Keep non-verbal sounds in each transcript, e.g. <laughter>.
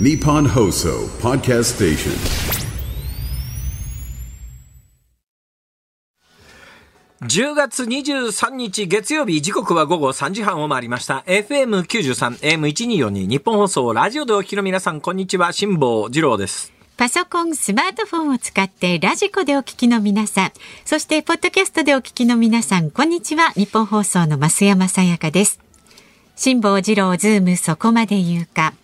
Nippon Hoso Podcast Station. 10月23日月曜日時刻は午後3時半を回りました FM93 AM1242 日本放送ラジオでお聞きの皆さんこんにちは辛坊治郎ですパソコン、スマートフォンを使ってラジコでお聞きの皆さん、そしてポッドキャストでお聞きの皆さん、こんにちは。日本放送の増山さやかです。辛坊治郎ズームそこまで言うか。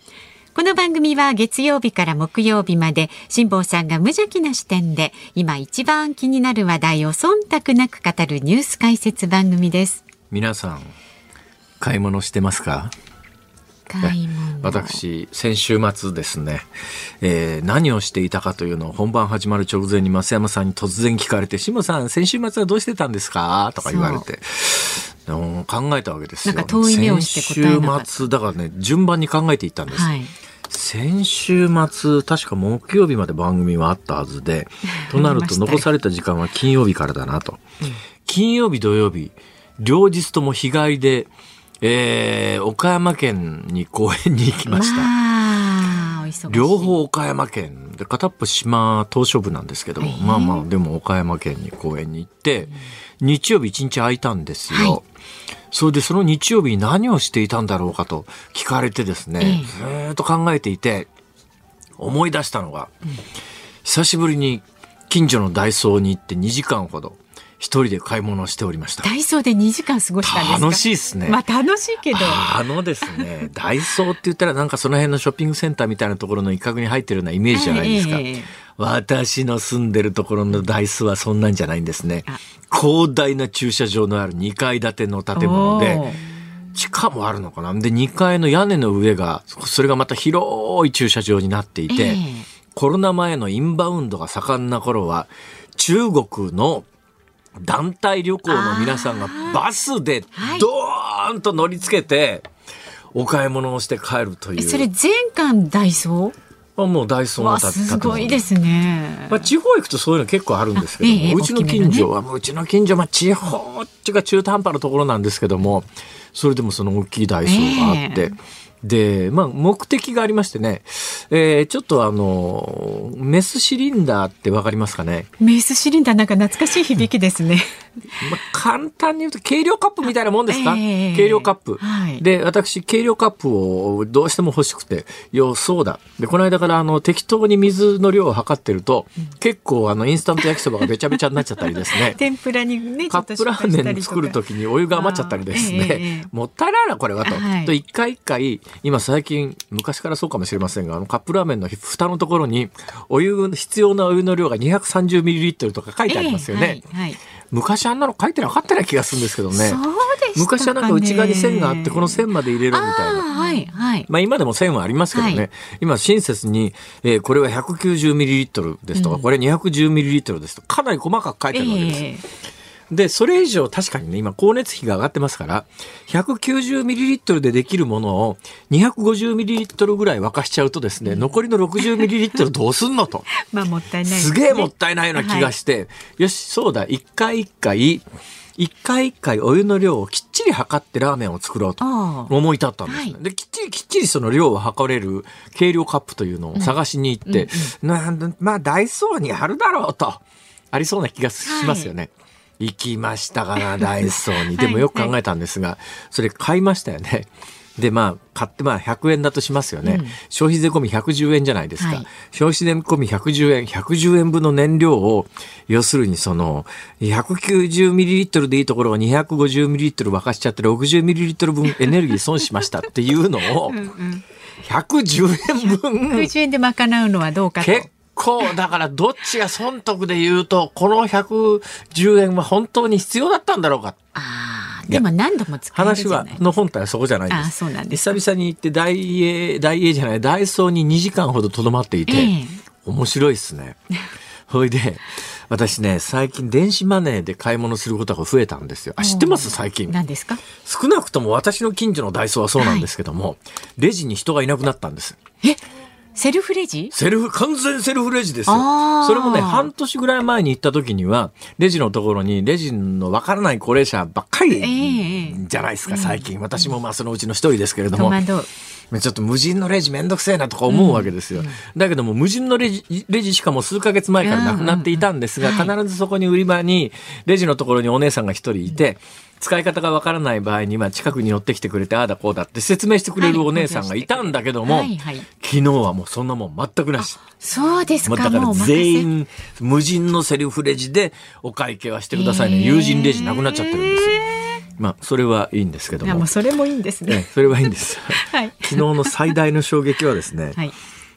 この番組は月曜日から木曜日まで辛坊さんが無邪気な視点で今一番気になる話題を忖度なく語るニュース解説番組です。皆さん買い物してますか？私先週末ですね、えー何をしていたかというのを本番始まる直前に増山さんに突然聞かれて「辛坊さん先週末はどうしてたんですか?」とか言われて。うん考えたわけですよ。なん先週末だからね順番に考えていったんです。はい。先週末、確か木曜日まで番組はあったはずで、<laughs> となると残された時間は金曜日からだなと。金曜日、土曜日、両日とも日帰りで、えー、岡山県に公園に行きました。両方岡山県で片っぽ島東照部なんですけど、ええまあまあでも岡山県に公園に行って、日曜日一日空いたんですよ、はい。それでその日曜日に何をしていたんだろうかと聞かれてですね、えずーっと考えていて思い出したのが、久しぶりに近所のダイソーに行って2時間ほど一人で買い物をしておりました。ダイソーで2時間過ごしたんですか？楽しいですね。まあ楽しいけど。あのですね、<laughs> ダイソーって言ったらなんかその辺のショッピングセンターみたいなところの一角に入ってるようなイメージじゃないですか。ええ私の住んでるところのダイソーはそんなんじゃないんですねあ。広大な駐車場のある2階建ての建物で地下もあるのかな？で、2階の屋根の上が、それがまた広い駐車場になっていて、ええ。コロナ前のインバウンドが盛んな頃は、中国の団体旅行の皆さんがバスではい。ドーンと乗りつけて、お買い物をして帰るという。えそれ全館ダイソあもうダイソーの建すごいですね。まあ、地方行くとそういうの結構あるんですけどええうちの近所は、うちの近所は地方っていうか中途半端なところなんですけども、それでもその大きいダイソーがあって、で、まあ、目的がありましてね、えーちょっとあの、メスシリンダーってわかりますかね？メースシリンダーなんか懐かしい響きですね。<laughs> まあ、簡単に言うと軽量カップみたいなもんですか、ええ軽量カップ、はい。で私軽量カップをどうしても欲しくてよそうだ。でこの間からあの適当に水の量を測ってると、結構あのインスタント焼きそばがべちゃべちゃになっちゃったりですね。<laughs> 天ぷらにね、カップラーメン作るときにお湯が余っちゃったりですね、ええええ。もったいないなこれはと。はい。と一回一回今最近昔からそうかもしれませんがあのカップラーメンの蓋のところにお湯必要なお湯の量が 230ml とか書いてありますよね。ええはいはい昔あんなの書いてなかったような気がするんですけどね。昔はなんか内側に線があってこの線まで入れろみたいな。はいはい。まあ今でも線はありますけどね。はい今親切に、えーこれは 190ml ですとか、これ 210ml ですとか、かなり細かく書いてるわけです。えで、それ以上確かにね、今光熱費が上がってますから、190ml でできるものを 250ml ぐらい沸かしちゃうとですね、残りの 60ml どうすんのと。え <laughs> まあもったいないですすげえもったいないような気がして、よし、そうだ、一回一回、一回一回お湯の量をきっちり測ってラーメンを作ろうと思い立ったんですね。はい。で、きっちりきっちりその量を測れる計量カップというのを探しに行って、なんだまあダイソーにあるだろうと、ありそうな気がしますよね。行きましたかな、<laughs> ダイソーに。でもよく考えたんですが、それ買いましたよね。<laughs> で、まあ、買ってまあ100円だとしますよね。消費税込み110円じゃないですか。はい消費税込み110円、110円分の燃料を、要するにその、190ml でいいところを 250ml 沸かしちゃって 60ml 分エネルギー損しましたって <laughs> いうのを、110円分、90円で賄うのはどうかと。結構、だからどっちが損得で言うと、この110円は本当に必要だったんだろうか。ああ、でも何度も使えるじ話はゃない。の本体はそこじゃないんです。あそうなんですか久々に行って大英、大英じゃない、ダイソーに2時間ほどとどまっていて、ええ面白いっすね。<laughs> ほいで、私ね、最近電子マネーで買い物することが増えたんですよ。あ、知ってます？最近。何ですか？少なくとも私の近所のダイソーはそうなんですけども、レジに人がいなくなったんです。え？セルフレジ？セルフ、完全セルフレジですよ。それもね、半年ぐらい前に行った時には、レジのところに、レジのわからない高齢者ばっかりええじゃないですか、最近。私もまあそのうちの一人ですけれども。ちょっと無人のレジめんどくせえなとか思うわけですよ。だけども無人のレジ、レジしかも数ヶ月前からなくなっていたんですが、うん。うんうん必ずそこに売り場に、レジのところにお姉さんが一人いて、使い方がわからない場合には近くに寄ってきてくれて、ああだこうだって説明してくれるお姉さんがいたんだけども、はいはい昨日はもうそんなもん全くなし。そうですか。だから全員無人のセルフレジでお会計はしてくださいね。友人レジなくなっちゃってるんですよ。まあ、それはいいんですけどももう。それもいいんですね。ねそれはいいんです。<laughs> はい。昨日の最大の衝撃はですね、はい。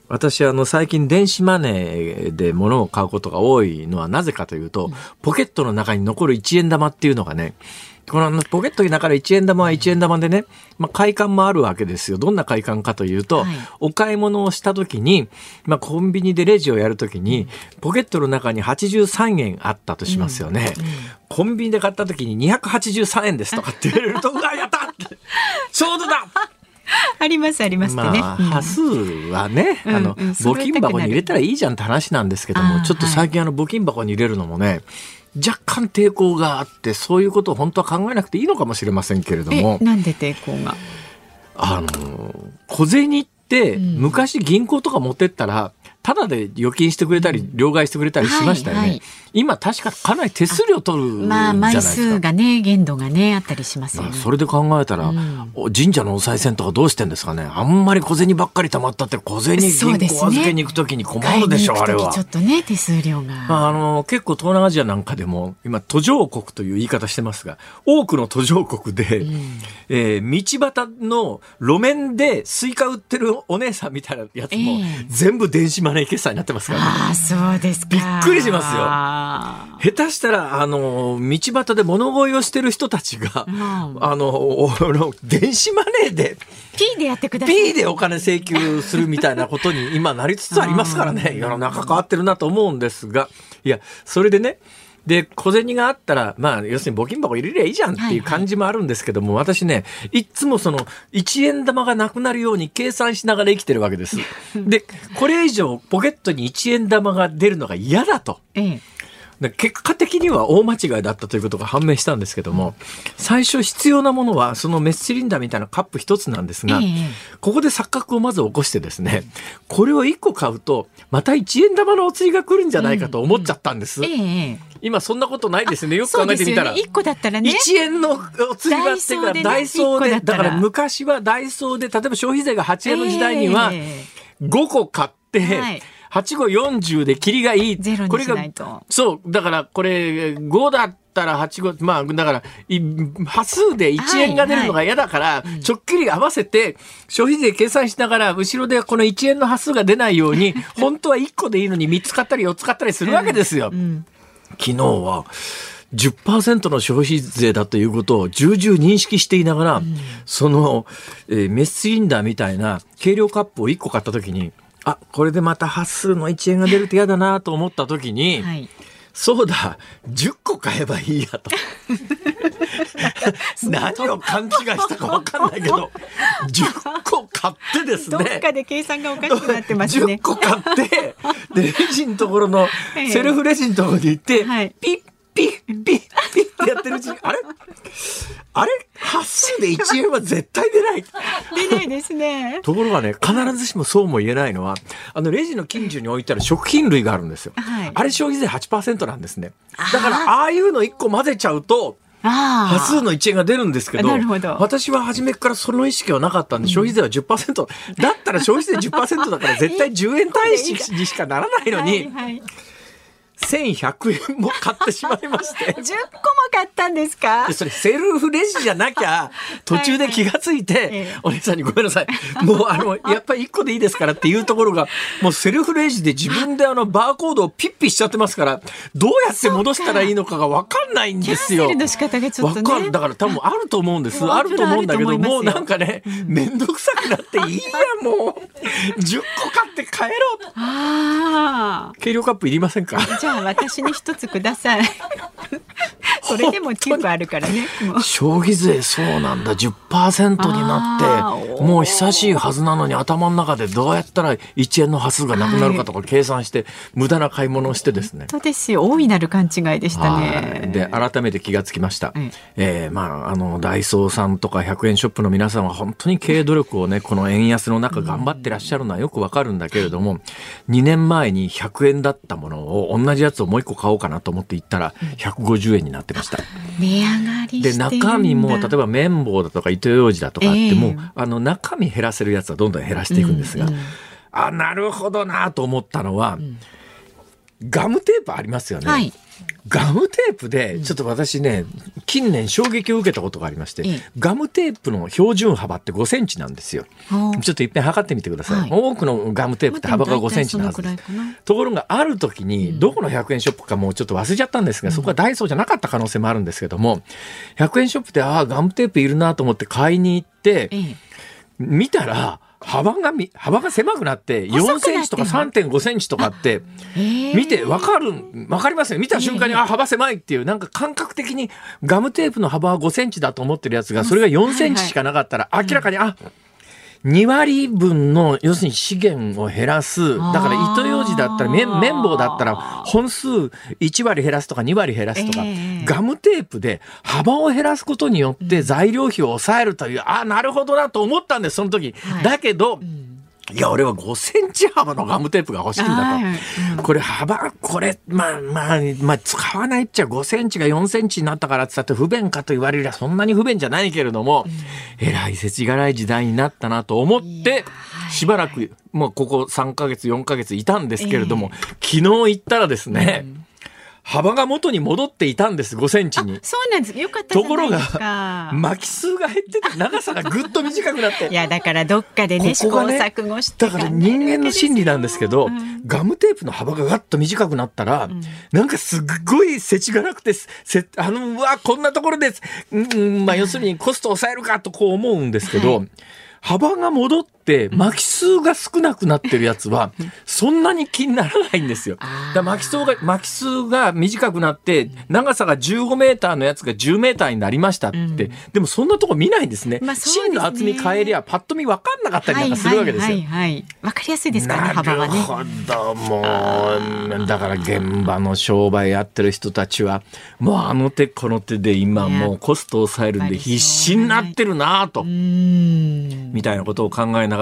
私あの最近電子マネーで物を買うことが多いのはなぜかというと、ポケットの中に残る1円玉っていうのがね、このポケットに中から1円玉は1円玉でね、まあ、快感もあるわけですよ。どんな快感かというと、はい。お買い物をした時に、まあ、コンビニでレジをやる時に、ポケットの中に83円あったとしますよね。コンビニで買った時に283円ですとかって言われると、うわ、やった！ちょうどだ！<laughs> ありますありますってね。まあ、うん。端数はね、あの、うんうん募金箱に入れたらいいじゃんって話なんですけども、ちょっと最近あの、募金箱に入れるのもね、若干抵抗があって、そういうことを本当は考えなくていいのかもしれませんけれどえも、、なんで抵抗が？あの、小銭って、うん昔銀行とか持ってったら、ただで預金してくれたり、両替してくれたりしましたよね。はいはい今確かかなり手数料取るじゃまあ枚ないですか。数がね限度がねあったりしますよね。まあそれで考えたら、うんお神社のお賽銭とかどうしてんですかねあんまり小銭ばっかり貯まったって小銭銀行預けに行くときに困るでしょ、あれは買いに行く時ちょ。っとね手数料が。まあ、あの結構東南アジアなんかでも今途上国という言い方してますが多くの途上国で、んえー道端の路面でスイカ売ってるお姉さんみたいなやつも、ええ全部電子マネー決済になってますからね。ああそうですか。びっくりしますよあ下手したら、あの、道端で物乞いをしてる人たちが、うんあの、電子マネーで、ー P でやってください。P でお金請求するみたいなことに今なりつつありますからね。<laughs> 世の中変わってるなと思うんですが、いや、それでね、で、小銭があったら、まあ、要するに募金箱入れりゃいいじゃんっていう感じもあるんですけども、私ね、いっつもその、1円玉がなくなるように計算しながら生きてるわけです。<laughs> で、これ以上ポケットに1円玉が出るのが嫌だと。ええで結果的には大間違いだったということが判明したんですけども、最初必要なものはそのメスシリンダーみたいなカップ一つなんですが、ええここで錯覚をまず起こしてですね、これを1個買うと、また1円玉のお釣りが来るんじゃないかと思っちゃったんです。ええ今そんなことないですね。よく考えてみたら。ね。一個だったらね。1円のお釣りがあってからダダイソーで、ねだから昔はダイソーで、例えば消費税が8円の時代にはえ5個買って、はい8個40で切りがいい。ゼロにこれがしないとそう、だからこれ5だったら8個、まあだからい端数で1円が出るのが嫌だから、ちょっきり合わせて消費税計算しながら後ろでこの1円の端数が出ないように、<laughs> 本当は1個でいいのに3つ買ったり4つ買ったりするわけですよ。ん昨日は10%の消費税だということを重々認識していながら、その、えーメスシリンダーみたいな軽量カップを1個買った時に、あ、これでまた端数の1円が出ると嫌だなと思った時に、えはい。そうだ、10個買えばいいやと。<laughs> 何を勘違いしたか分かんないけど、<laughs> 10個買ってですどっね。かで計算がおかしくなってますね10。<laughs> 個買って、で、レジのところの、ええセルフレジのところに行って、はいピッピッピッピッってやってるうちに、あれあれ端数で1円は絶対出ない。出ないですね。ところがね、必ずしもそうも言えないのは、あの、レジの近所に置いてある食品類があるんですよ。はいあれ消費税8%なんですね。だから、ああいうの1個混ぜちゃうと。端数の1円が出るんですけど、私は初めからその意識はなかったんで、消費税は10%。だったら消費税10%だから絶対10円単位にしかならないのに、はいはい、1100円も買ってしまいまして。<laughs> 10個も買ったんですか？でそれセルフレジじゃなきゃ途中で気がついて、ええ。お姉さんにごめんなさい。もうあのやっぱり1個でいいですからっていうところがもうセルフレジで自分であのバーコードをピッピしちゃってますからどうやって戻したらいいのかが分かんないんですよ。キャンセルの仕方がちょっとね。わかるだから多分あると思うんです。<laughs> あると思うんだけどもうなんかね面倒くさくなっていいやもう。<laughs> 10個買って帰ろう。軽量カップいりませんか？ゃあ私に一つください。<laughs> それでもチップあるからね。消費税そうなんだ10%になってもう久しいはずなのに頭の中でどうやったら1円の端数がなくなるかとか計算して、無駄な買い物をしてですね。そうですよ大いなる勘違いでしたね。で改めて気がつきました。ええー、まああのダイソーさんとか100円ショップの皆さんは本当に経営努力をねこの円安の中頑張ってらっしゃるのはよくわかるんだけれども、2年前に100円だったものを同じやつをもう一個買おうかなと思って行ったら150円になってました。値上がりで中身も例えば綿棒だとか糸ようじだとかあっても、えー、あの中身減らせるやつはどんどん減らしていくんですが、うんうん、あなるほどなと思ったのは、うん、ガムテープありますよね。はいガムテープで、ちょっと私ね、近年衝撃を受けたことがありまして、ガムテープの標準幅って5センチなんですよ。ちょっといっぺん測ってみてください。多くのガムテープって幅が5センチのはずです。ところがある時に、どこの100円ショップかもうちょっと忘れちゃったんですが、そこはダイソーじゃなかった可能性もあるんですけども、100円ショップで、ああ、ガムテープいるなと思って買いに行って、見たら、幅がみ、幅が狭くなって4センチとか3.5センチとかって見てわかる、わかりますよ。見た瞬間に、あ、幅狭いっていう、なんか感覚的にガムテープの幅は5センチだと思ってるやつが、それが4センチしかなかったら、明らかに、あ、2割分の、要するに資源を減らす。だから糸ようじだったら、綿棒だったら、本数1割減らすとか2割減らすとか、えー、ガムテープで幅を減らすことによって材料費を抑えるという、うん、ああ、なるほどなと思ったんです、その時。はい、だけど、うんいや、俺は5センチ幅のガムテープが欲しいんだと。うん、これ幅、これ、まあまあ、まあ、使わないっちゃ5センチが4センチになったからって言ったって不便かと言われりゃそんなに不便じゃないけれども、うん、えらい世知辛い時代になったなと思って、しばらく、もうここ3ヶ月、4ヶ月いたんですけれども、えー、昨日行ったらですね、うん幅が元に戻っていたんです、5センチに。そうなんです。よかったところが、巻き数が減ってて、長さがぐっと短くなって。いや、だからどっかでね、試行錯誤して。だから人間の心理なんですけど、うん、ガムテープの幅がガッと短くなったら、うん、なんかすっごいせちがなくて、せあの、うわ、こんなところで、うん、まあ、要するにコストを抑えるかとこう思うんですけど、はい幅が戻って巻き数が少なくなってるやつはそんなに気にならないんですよ。だ巻き数が巻き数が短くなって長さが15メーターのやつが10メーターになりましたって、うん、でもそんなとこ見ないんですね。まあ、芯の厚み変えりゃパッと見分かんなかったりなんかするわけですよ。はいはい、はい、分かりやすいですからね幅はね。なるほどもうだから現場の商売やってる人たちはもうあの手この手で今もうコストを抑えるんで必死になってるなと。みたいなことを考えながら、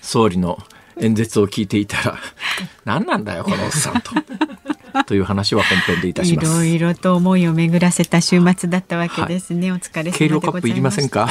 総理の演説を聞いていたら、<laughs> 何なんだよ、このおっさんと。<laughs> という話は本編でいたします。いろいろと思いを巡らせた週末だったわけですね。はい、お疲れ様でございました。計量カップいりませんか？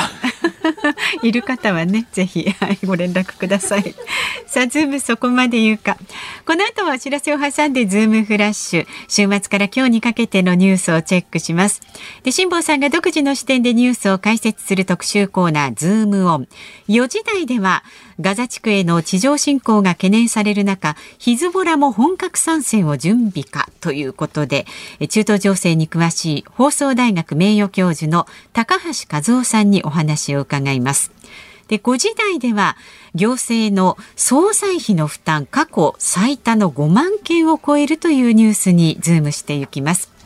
<laughs> いる方はね、ぜひ、はい、ご連絡ください。<laughs> さあ、ズームそこまで言うか。この後はお知らせを挟んで、ズームフラッシュ。週末から今日にかけてのニュースをチェックします。で、辛坊さんが独自の視点でニュースを解説する特集コーナー、ズームオン。4時台では、ガザ地区への地上侵攻が懸念される中、ヒズボラも本格参戦を準備かということで、中東情勢に詳しい放送大学名誉教授の高橋和夫さんにお話を伺います。で、5時台では、行政の葬祭費の負担過去最多の5万件を超えるというニュースにズームしていきます。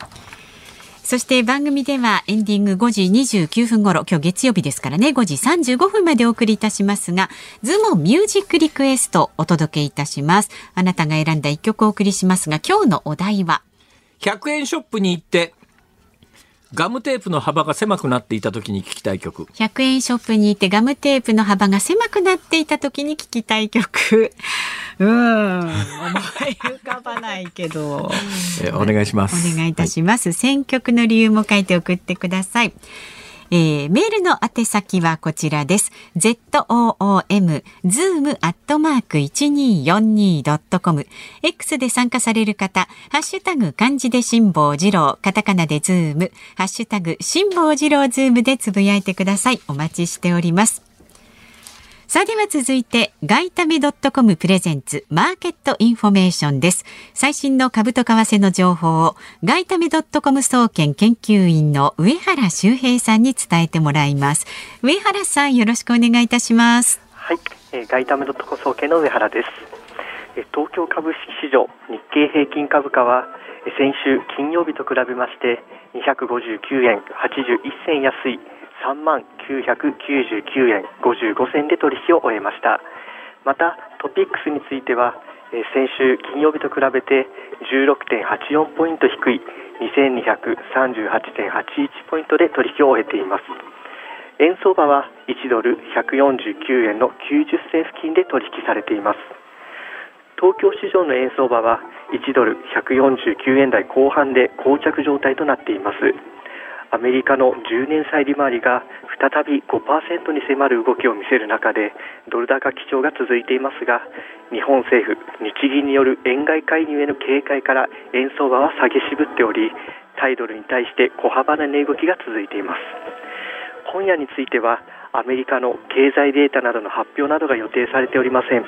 そして番組ではエンディング5時29分頃、今日月曜日ですからね、5時35分までお送りいたしますが、ズームミュージックリクエストお届けいたします。あなたが選んだ一曲お送りしますが、今日のお題は ?100 円ショップに行ってガムテープの幅が狭くなっていた時に聞きたい曲。100円ショップに行ってガムテープの幅が狭くなっていた時に聞きたい曲。<laughs> うん、思い浮かばないけど。えお願いします。お願いいたします。はい、選曲の理由も書いて送ってください。えー、メールの宛先はこちらです。zoom zoom アットマーク 1242.com X で参加される方、ハッシュタグ漢字で辛坊治郎、カタカナでズーム、ハッシュタグ辛坊治郎ズームでつぶやいてください。お待ちしております。さあでは続いて、ガイタメドットコムプレゼンツマーケットインフォメーションです。最新の株と為替の情報を、ガイタメドットコム総研研究員の上原修平さんに伝えてもらいます。上原さん、よろしくお願いいたします。はい、えー、ガイタメドットコム総研の上原です。東京株式市場日経平均株価は先週金曜日と比べまして259円81銭安い3万999円55銭で取引を終えました。またトピックスについては先週金曜日と比べて16.84ポイント低い2238.81ポイントで取引を終えています。円相場は1ドル149円の90銭付近で取引されています。東京市場の円相場は1ドル149円台後半で膠着状態となっています。アメリカの10年債利回りが再び5%に迫る動きを見せる中でドル高基調が続いていますが日本政府日銀による円買い介入への警戒から円相場は下げ渋っており対ドルに対して小幅な値動きが続いています。今夜についてはアメリカの経済データなどの発表などが予定されておりません。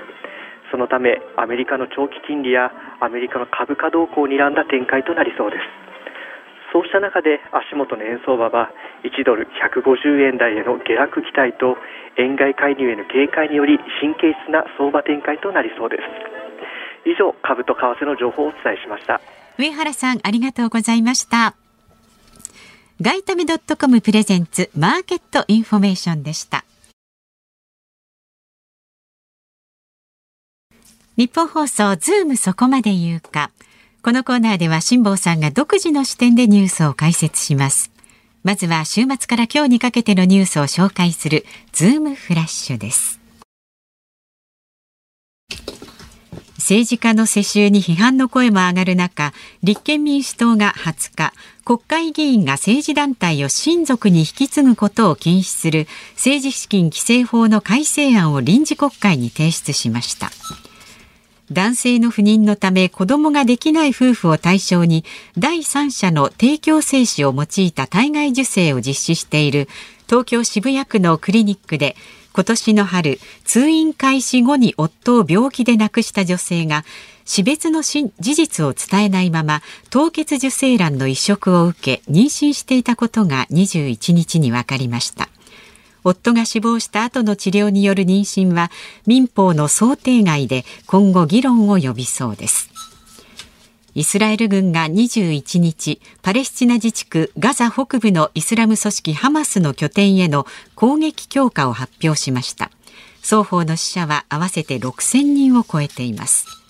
そのためアメリカの長期金利やアメリカの株価動向を睨んだ展開となりそうです。そうした中で足元の円相場は1ドル150円台への下落期待と円買い介入への警戒により神経質な相場展開となりそうです。以上株と為替の情報をお伝えしました。上原さんありがとうございました。外為ドットコムプレゼンツマーケットインフォメーションでした。ニッポン放送ズームそこまで言うか。このコーナーでは辛坊さんが独自の視点でニュースを解説します。まずは週末から今日にかけてのニュースを紹介するズームフラッシュです。政治家の世襲に批判の声も上がる中立憲民主党が20日国会議員が政治団体を親族に引き継ぐことを禁止する政治資金規正法の改正案を臨時国会に提出しました。男性の不妊のため子供ができない夫婦を対象に第三者の提供精子を用いた体外受精を実施している東京渋谷区のクリニックで今年の春通院開始後に夫を病気で亡くした女性が死別の事実を伝えないまま凍結受精卵の移植を受け妊娠していたことが21日に分かりました。夫が死亡した後の治療による妊娠は民法の想定外で今後議論を呼びそうです。イスラエル軍が21日パレスチナ自治区ガザ北部のイスラム組織ハマスの拠点への攻撃強化を発表しました。双方の死者は合わせて6000人を超えています。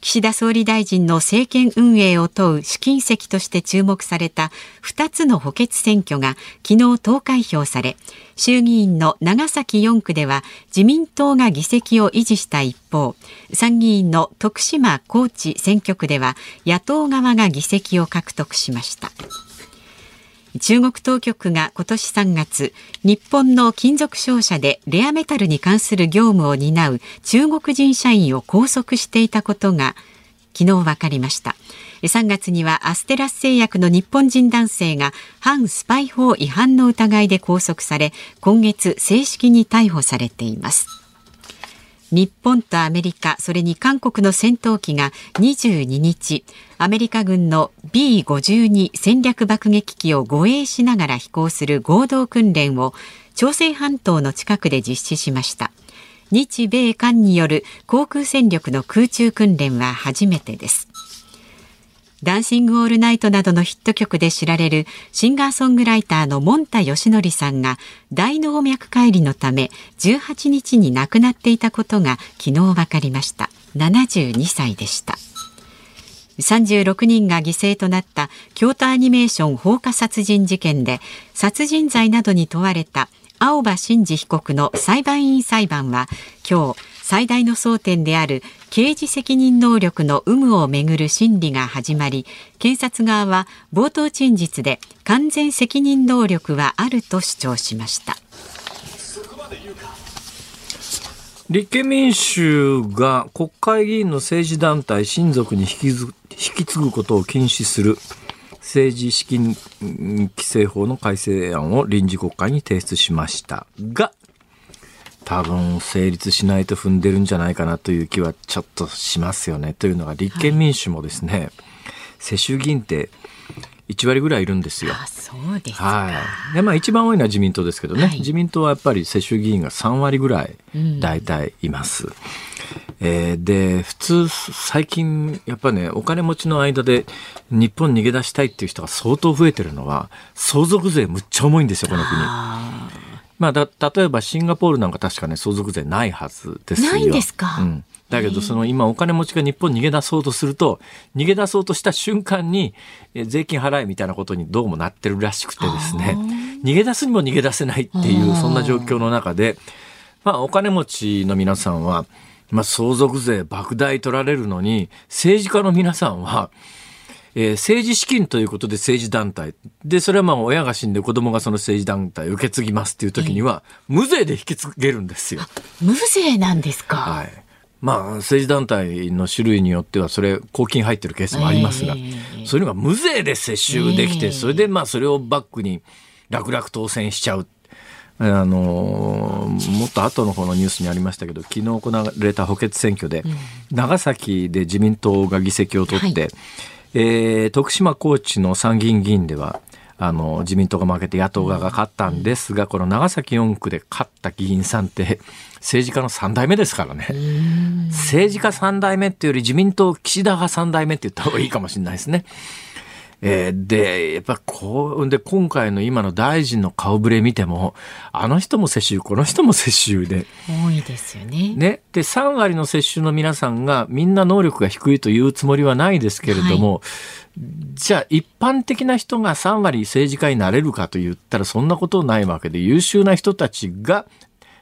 岸田総理大臣の政権運営を問う試金石として注目された2つの補欠選挙が昨日投開票され衆議院の長崎4区では自民党が議席を維持した一方参議院の徳島高知選挙区では野党側が議席を獲得しました。中国当局が今年3月日本の金属商社でレアメタルに関する業務を担う中国人社員を拘束していたことが昨日分かりました。3月にはアステラス製薬の日本人男性が反スパイ法違反の疑いで拘束され今月正式に逮捕されています。日本とアメリカ、それに韓国の戦闘機が22日、アメリカ軍の B52 戦略爆撃機を護衛しながら飛行する合同訓練を朝鮮半島の近くで実施しました。日米韓による航空戦力の空中訓練は初めてです。ダンシング・オールナイトなどのヒット曲で知られるシンガーソングライターのモンタヨシノリさんが大動脈解離のため18日に亡くなっていたことが昨日分かりました。72歳でした。36人が犠牲となった京都アニメーション放火殺人事件で殺人罪などに問われた青葉真司被告の裁判員裁判は今日最大の争点である刑事責任能力の有無をめぐる審理が始まり検察側は冒頭陳述で完全責任能力はあると主張しました。立憲民主が国会議員の政治団体親族に引き引き継ぐことを禁止する政治資金規正法の改正案を臨時国会に提出しましたが多分成立しないと踏んでるんじゃないかなという気はちょっとしますよね。というのが立憲民主もですね、はい、世襲議員って1割ぐらいいるんですよ。あそうですはい。で、まあ一番多いのは自民党ですけどね、はい、自民党はやっぱり世襲議員が3割ぐらい大体います。うん、えーで、普通、最近、やっぱね、お金持ちの間で日本逃げ出したいっていう人が相当増えてるのは、相続税むっちゃ重いんですよ、この国。まあ、だ例えばシンガポールなんか確かね、相続税ないはずですよ。ないんですか？うん。だけど、その今お金持ちが日本に逃げ出そうとすると、逃げ出そうとした瞬間に、え税金払えみたいなことにどうもなってるらしくてですね、逃げ出すにも逃げ出せないっていう、そんな状況の中で、まあ、お金持ちの皆さんは、まあ、相続税莫大取られるのに、政治家の皆さんは、えー政治資金ということで政治団体。で、それはまあ親が死んで子供がその政治団体を受け継ぎますっていう時には、無税で引き継げるんですよ。無税なんですか？はい。まあ、政治団体の種類によっては、それ、公金入ってるケースもありますが、ええそういうのが無税で接収できて、ええそれでまあ、それをバックに楽々当選しちゃう。あのーもっと後の方のニュースにありましたけど、昨日行われた補欠選挙で、長崎で自民党が議席を取って、はえー徳島高知の参議院議員では、あの、自民党が負けて野党側が勝ったんですが、この長崎4区で勝った議員さんって、政治家の3代目ですからね。政治家3代目っていうより自民党岸田派3代目って言った方がいいかもしれないですね。えーで、やっぱこう、で、今回の今の大臣の顔ぶれ見ても、あの人も世襲、この人も世襲で、多いですよね。ね。で、3割の世襲の皆さんがみんな能力が低いというつもりはないですけれども、じゃあ一般的な人が3割政治家になれるかと言ったらそんなことないわけで、優秀な人たちが、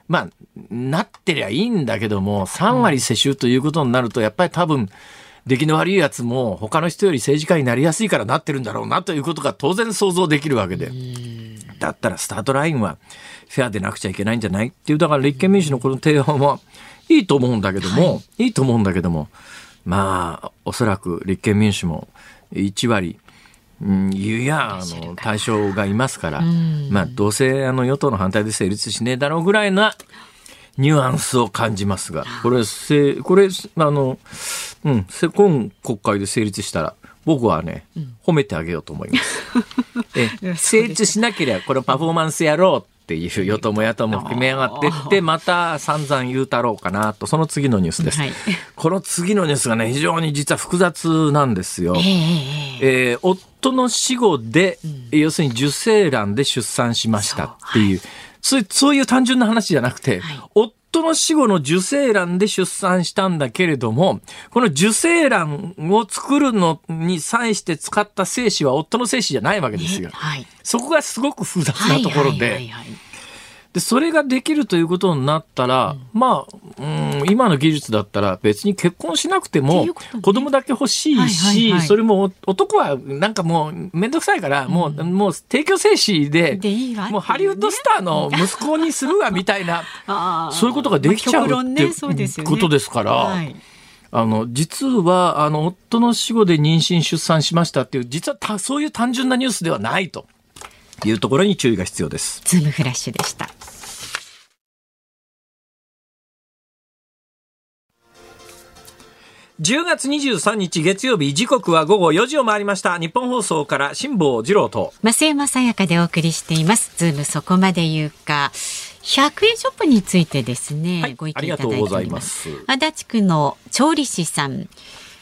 まあ、なってりゃいいんだけども、3割世襲ということになると、やっぱり多分、出来の悪いやつも他の人より政治家になりやすいからなってるんだろうなということが当然想像できるわけで。だったらスタートラインはフェアでなくちゃいけないんじゃないっていう、だから立憲民主のこの提案はいいと思うんだけども、い、いと思うんだけども、まあ、おそらく立憲民主も1割、うん、いや、あの、対象がいますから、まあ、どうせあの与党の反対で成立しねえだろうぐらいなニュアンスを感じますが、これ、せこれ、あの、うん、せ今国会で成立したら、僕はね、褒めてあげようと思います。<laughs> え成立しなければ、これパフォーマンスやろうっていう与党も野党も決め上がってって、また散々言うたろうかなと、その次のニュースです。はい。この次のニュースがね、非常に実は複雑なんですよ。えええー夫の死後で、要するに受精卵で出産しましたっていういうそういう単純な話じゃなくて、はい夫の死後の受精卵で出産したんだけれども、この受精卵を作るのに際して使った精子は夫の精子じゃないわけですよ。はい。そこがすごく複雑なところで、はいはいはいはいで、それができるということになったら、まあ、うん、今の技術だったら別に結婚しなくても子供だけ欲しいはいし、それも男はなんかもうめんどくさいから、もう、もう提供精子で、もうハリウッドスターの息子にするわみたいな、<laughs> そういうことができちゃうってことですから、はい。あの、実は、あの、夫の死後で妊娠出産しましたっていう、実はたそういう単純なニュースではないというところに注意が必要です。ズームフラッシュでした。10月23日月曜日時刻は午後4時を回りましたニッポン放送から辛坊治郎と増山さやかでお送りしています。ズームそこまで言うか。100円ショップについてですね、はいご意見いただいておりありがとうございま。す足立区の調理師さん。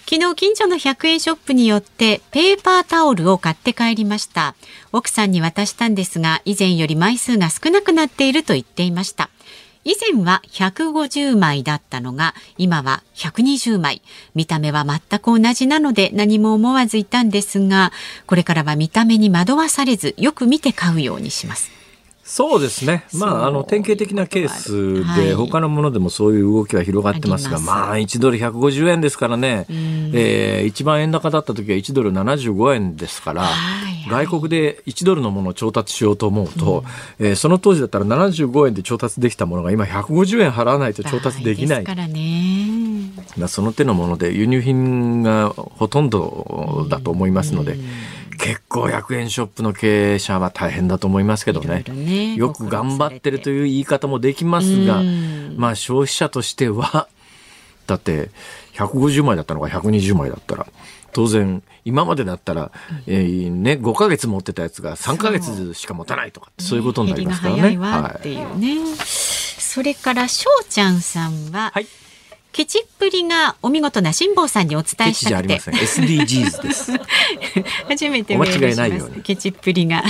昨日近所の100円ショップに寄ってペーパータオルを買って帰りました。奥さんに渡したんですが、以前より枚数が少なくなっていると言っていました。以前は150枚だったのが、今は120枚。見た目は全く同じなので何も思わずいたんですが、これからは見た目に惑わされず、よく見て買うようにします。そうですね。まああの典型的なケースはい。で他のものでもそういう動きは広がってますがあります。まあ1ドル150円ですからね、えー、一番円高だった時は1ドル75円ですから、はい外国で1ドルのものを調達しようと思うと、えーその当時だったら75円で調達できたものが今150円払わないと調達できない。ですからね。まあ、その手のもので輸入品がほとんどだと思いますので、結構100円ショップの経営者は大変だと思いますけどね。いろいろねよく頑張ってるという言い方もできますが、うん。まあ消費者としては <laughs> だって150枚だったのが120枚だったら当然今までだったら、えーね、5ヶ月持ってたやつが3ヶ月しか持たないとかそういうことになりますからね。減りが早い。それからしょうちゃんさんは、はいケチっぷりがお見事な辛坊さんにお伝えしたくて。SDGs です。<laughs> 初めてメールしお間違いないますケチっぷりが。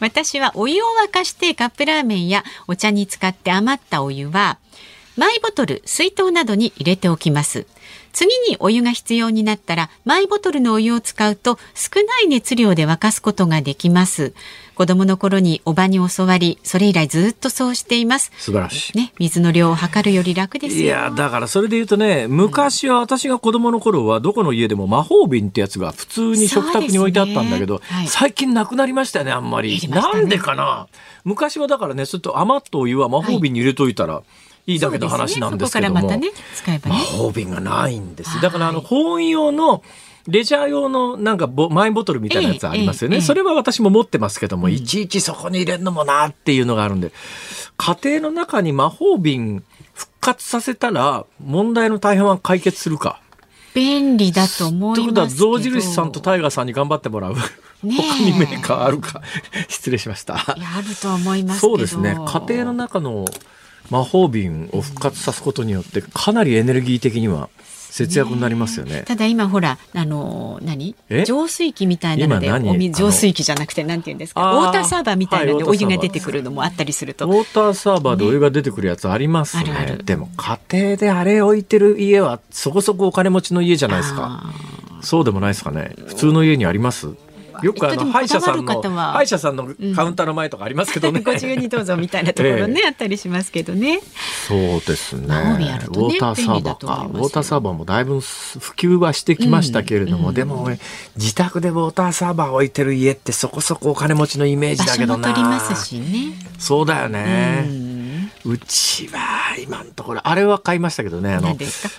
私はお湯を沸かしてカップラーメンやお茶に使って余ったお湯はマイボトル水筒などに入れておきます。次にお湯が必要になったらマイボトルのお湯を使うと少ない熱量で沸かすことができます子供の頃におばに教わりそれ以来ずっとそうしています。素晴らしい。ね水の量を測るより楽ですよ。いやだからそれで言うとね昔は私が子供の頃はどこの家でも魔法瓶ってやつが普通に食卓に置いてあったんだけど、ね。はい。最近なくなりましたよねあんまり、減りね。なんでかな？昔はだからねそれと余ったお湯は魔法瓶に入れといたらい。いだけの話なんですけども、ね。そこからまたね使えば魔ね法瓶がないんですはい。だからあの保温用のレジャー用のなんかボマイボトルみたいなやつありますよね、ええええそれは私も持ってますけども、いちいちそこに入れるのもなっていうのがあるんで家庭の中に魔法瓶復活させたら問題の大半は解決するか。便利だと思いますけど。ということは象印さんとタイガーさんに頑張ってもらう。ねえ。他にメーカーあるか。<laughs> 失礼しました。あると思いますけど。そうですね。家庭の中の魔法瓶を復活さすことによってかなりエネルギー的には節約になりますよね。ただ今ほらあの何？え？浄水器みたいなのでお水浄水器じゃなくてなんて言うんですか？ウォーターサーバーみたいなのではいお湯が出てくるのもあったりすると、ウォーターサーバーでお湯が出てくるやつありますね。あるある。でも家庭であれ置いてる家はそこそこお金持ちの家じゃないですか。あそうでもないですかね。普通の家にあります？<laughs> よくあの歯医者さんの歯医者さんのカウンターの前とかありますけどね。ー <laughs> ご自由にどうぞみたいなところね、え <laughs> あったりしますけどねそうですね。ねォーターサーバーか。ウォーターサーバーもだいぶ普及はしてきましたけれども、でも俺自宅でウォーターサーバー置いてる家ってそこそこお金持ちのイメージだけどな。も取りますしねそうだよね。うんうちは今のところあれは買いましたけどねあの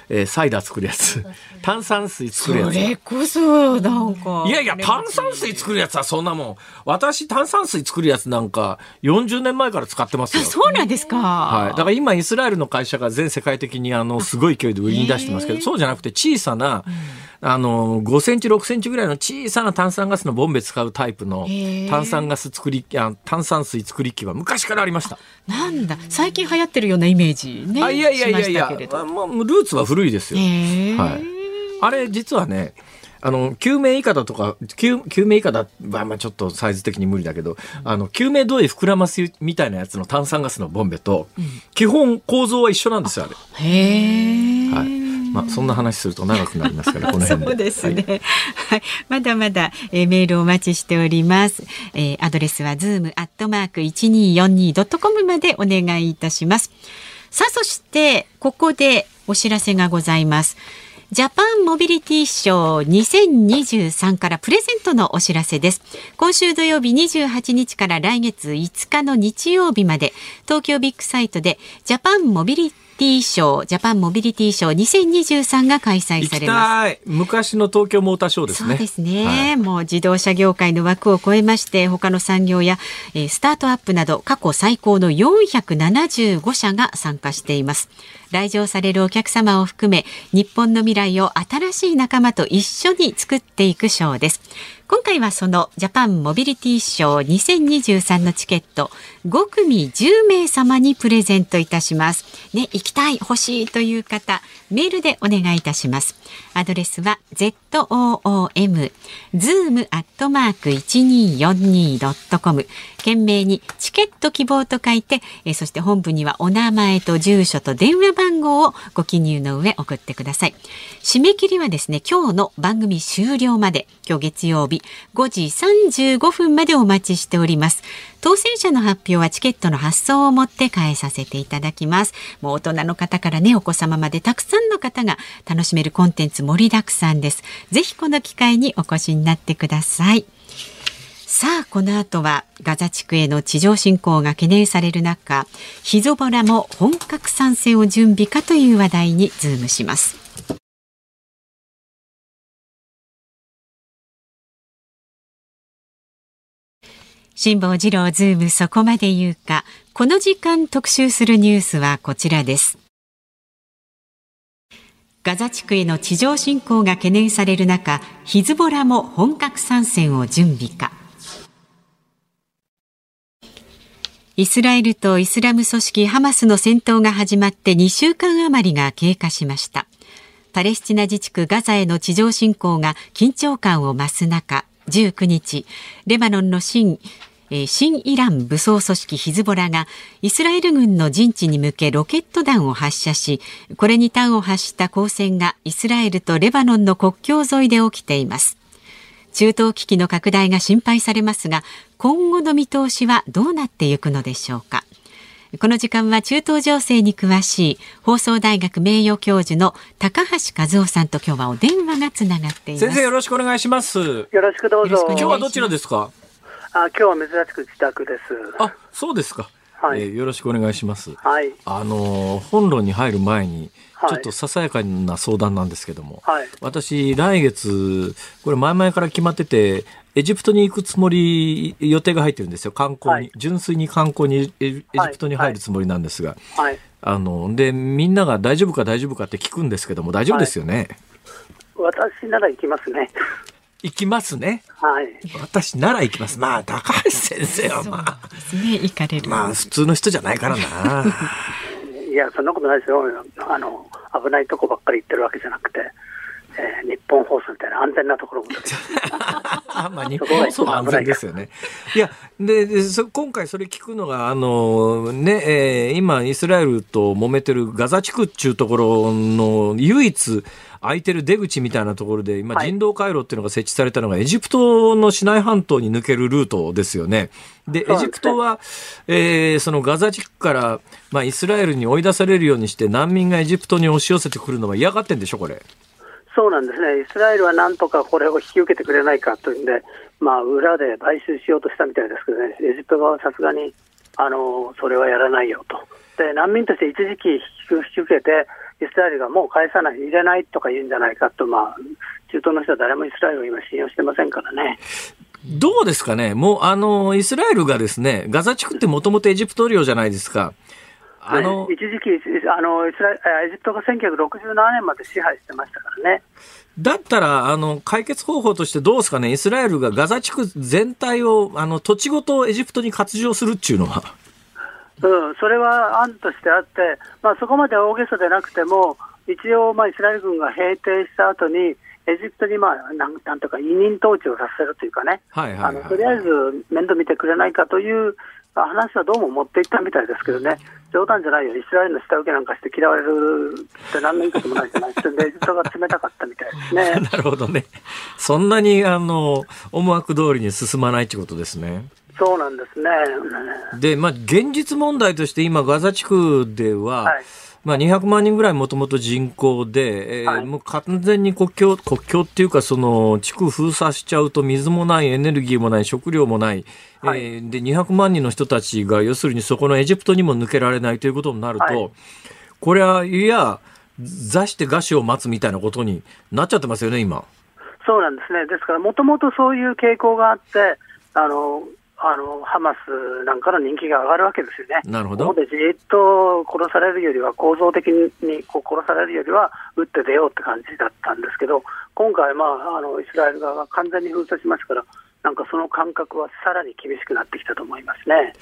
えーサイダー作るやつ。<laughs> 炭酸水作るやつ。それこそなんかいやいや炭酸水作るやつはそんなもん。私炭酸水作るやつなんか40年前から使ってますよ。あそうなんですか、はい、だから今イスラエルの会社が全世界的にあのすごい勢いで売りに出してますけどそうじゃなくて小さな、あの5センチ6センチぐらいの小さな炭酸ガスのボンベ使うタイプの炭酸ガス作りあ炭酸水作り機は昔からありました。なんだ。最近流行ってるようなイメージねあいやいやいやいやしたけれどもうルーツは古いですよ。はいあれ実はねあの救命以下だとか救救命以下だはまあちょっとサイズ的に無理だけど、あの救命胴衣膨らますみたいなやつの炭酸ガスのボンベと、基本構造は一緒なんですよあれ。へえ、はい。まあそんな話すると長くなりますから <laughs> この辺で。そうですね、はいはい。まだまだ、えーメールをお待ちしております。えーアドレスは zoom アットマーク一二四二ドットコムまでお願いいたします。さあそしてここでお知らせがございます。ジャパンモビリティショー2023からプレゼントのお知らせです。今週土曜日28日から来月5日の日曜日まで東京ビッグサイトでジャパンモビリティショー、ジャパンモビリティショー2023が開催されます。たい。昔の東京モーターショーですね。そうですね、はいもう自動車業界の枠を超えまして他の産業や、えースタートアップなど過去最高の475社が参加しています来場されるお客様を含め日本の未来を新しい仲間と一緒に作っていくショーです今回はそのジャパンモビリティショー2023のチケット5組10名様にプレゼントいたします。ね、行きたい、欲しいという方、メールでお願いいたします。アドレスは zoom zoom アットマーク 1242.com 懸命にチケット希望と書いて、えーそして本部にはお名前と住所と電話番号をご記入の上送ってください。締め切りはですね、今日の番組終了まで、今日月曜日5時35分までお待ちしております。当選者の発表はチケットの発送をもって返させていただきます。もう大人の方からね、お子様までたくさんの方が楽しめるコンテンツ盛りだくさんです。ぜひこの機会にお越しになってください。さあこの後はガザ地区への地上侵攻が懸念される中ヒズボラも本格参戦を準備かという話題にズームします。辛坊治郎ズームそこまで言うか。この時間特集するニュースはこちらです。ガザ地区への地上侵攻が懸念される中ヒズボラも本格参戦を準備か。イスラエルとイスラム組織ハマスの戦闘が始まって2週間余りが経過しました。パレスチナ自治区ガザへの地上侵攻が緊張感を増す中19日レバノンの新新イラン武装組織ヒズボラがイスラエル軍の陣地に向けロケット弾を発射しこれに端を発した交戦がイスラエルとレバノンの国境沿いで起きています。中東危機の拡大が心配されますが今後の見通しはどうなっていくのでしょうか。この時間は中東情勢に詳しい放送大学名誉教授の高橋和夫さんと今日はお電話がつながっています。先生よろしくお願いします。よろしくどうぞ。今日はどちらですか？あ今日は珍しく自宅です。あそうですか、はい、えー、よろしくお願いします。はい。あの本論に入る前にちょっとささやかな相談なんですけども、はい、私、来月、これ前々から決まってて、エジプトに行くつもり、予定が入ってるんですよ、観光に、はい、純粋に観光にエジプトに入るつもりなんですが、はい、あのでみんなが大丈夫か大丈夫かって聞くんですけども、大丈夫ですよね？私なら行きますね。行きますね？はい。私なら行きます。まあ、高橋先生はまあ。ですね、行かれる。まあ、普通の人じゃないからな。<laughs> いや、そんなことないですよ。あの、危ないとこばっかり行ってるわけじゃなくて。えー、日本放送みたいな安全なところも <laughs> まあ日本放送は安全ですよね。いやでで今回それ聞くのがあのね、えー、今イスラエルと揉めてるガザ地区っていうところの唯一空いてる出口みたいなところで今人道回廊っていうのが設置されたのがエジプトのシナイ半島に抜けるルートですよね。でエジプトは、えー、そのガザ地区から、まあ、イスラエルに追い出されるようにして難民がエジプトに押し寄せてくるのは嫌がってんでしょこれ。そうなんですね、イスラエルはなんとかこれを引き受けてくれないかというんで、まあ、裏で買収しようとしたみたいですけどね、エジプト側はさすがにあのそれはやらないよと。で難民として一時期引き受けて、イスラエルがもう返さない、入れないとか言うんじゃないかと、まあ、中東の人は誰もイスラエルを今、信用してませんからね。どうですかね、もうあのイスラエルがですね、ガザ地区ってもともとエジプト領じゃないですか。あの、一時期あのイスラエジプトが1967年まで支配してましたからね。だったらあの解決方法としてどうですかね、イスラエルがガザ地区全体をあの土地ごとエジプトに割譲するっていうのは。うん、それは案としてあって、まあ、そこまで大げさでなくても、一応、まあ、イスラエル軍が平定した後に、エジプトに、まあ、なんなんとか委任統治をさせるというかね、はいはいはい、あのとりあえず面倒見てくれないかという話はどうも持っていったみたいですけどね、冗談じゃないよ、イスラエルの下請けなんかして嫌われるって何年かもないじゃないですか、エジプトが冷たかったみたいですね。<laughs> なるほどね。そんなにあの思惑通りに進まないということですね。そうなんですね。で、まあ、現実問題として今、ガザ地区では、はいまあ、200万人ぐらいもともと人口で、えー、はい、もう完全に国境、国境っていうか、その、地区封鎖しちゃうと水もない、エネルギーもない、食料もない、はい、えー、で、200万人の人たちが、要するにそこのエジプトにも抜けられないということになると、はい、これは、いや、座して餓死を待つみたいなことになっちゃってますよね、今。そうなんですね。ですから、もともとそういう傾向があって、あの、あのハマスなんかの人気が上がるわけですよね。なるほど。ここでじっと殺されるよりは、構造的にこう殺されるよりは、撃って出ようって感じだったんですけど、今回、まあ、あのイスラエル側が完全に封鎖しますから、なんかその感覚はさらに厳しくなってきたと思いますね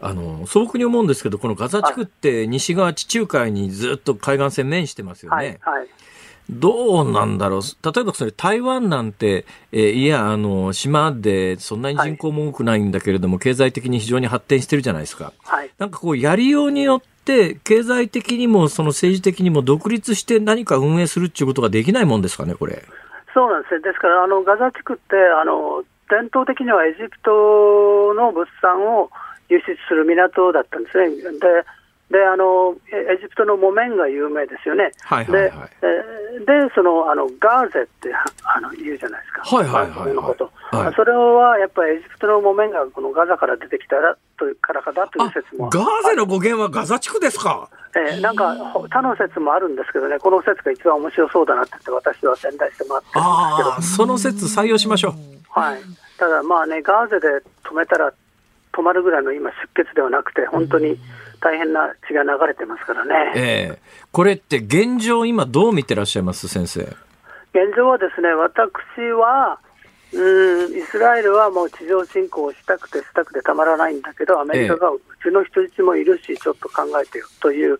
あの素朴に思うんですけど、このガザ地区って西側地中海にずっと海岸線面してますよね。はい、はいどうなんだろう。例えばそれ台湾なんて、えー、いや、あの、島でそんなに人口も多くないんだけれども、はい、経済的に非常に発展してるじゃないですか。はい。なんかこう、やりようによって、経済的にもその政治的にも独立して何か運営するっていうことができないもんですかね、これ。そうなんですね。ですから、あの、ガザ地区って、あの、伝統的にはエジプトの物産を輸出する港だったんですね。で、であのエジプトの木綿が有名ですよね、はいはいはい、ででそのあのガーゼってあの言うじゃないですか、はいはいはい、はい、それはやっぱりエジプトの木綿がこのガザから出てきたらとからかだという説も。ガーゼの語源はガザ地区ですか、えー、なんか他の説もあるんですけどね、この説が一番面白そうだなってって私は宣伝してもらってるんですけど、その説採用しましょう。はい、ただまあね、ガーゼで止めたら止まるぐらいの今、出血ではなくて、本当に大変な血が流れてますからね。ええー、これって現状、今、どう見てらっしゃいます、先生？現状はですね、私は、うんイスラエルはもう地上侵攻をしたくてしたくてたまらないんだけど、アメリカがうちの人質もいるし、ちょっと考えてよという、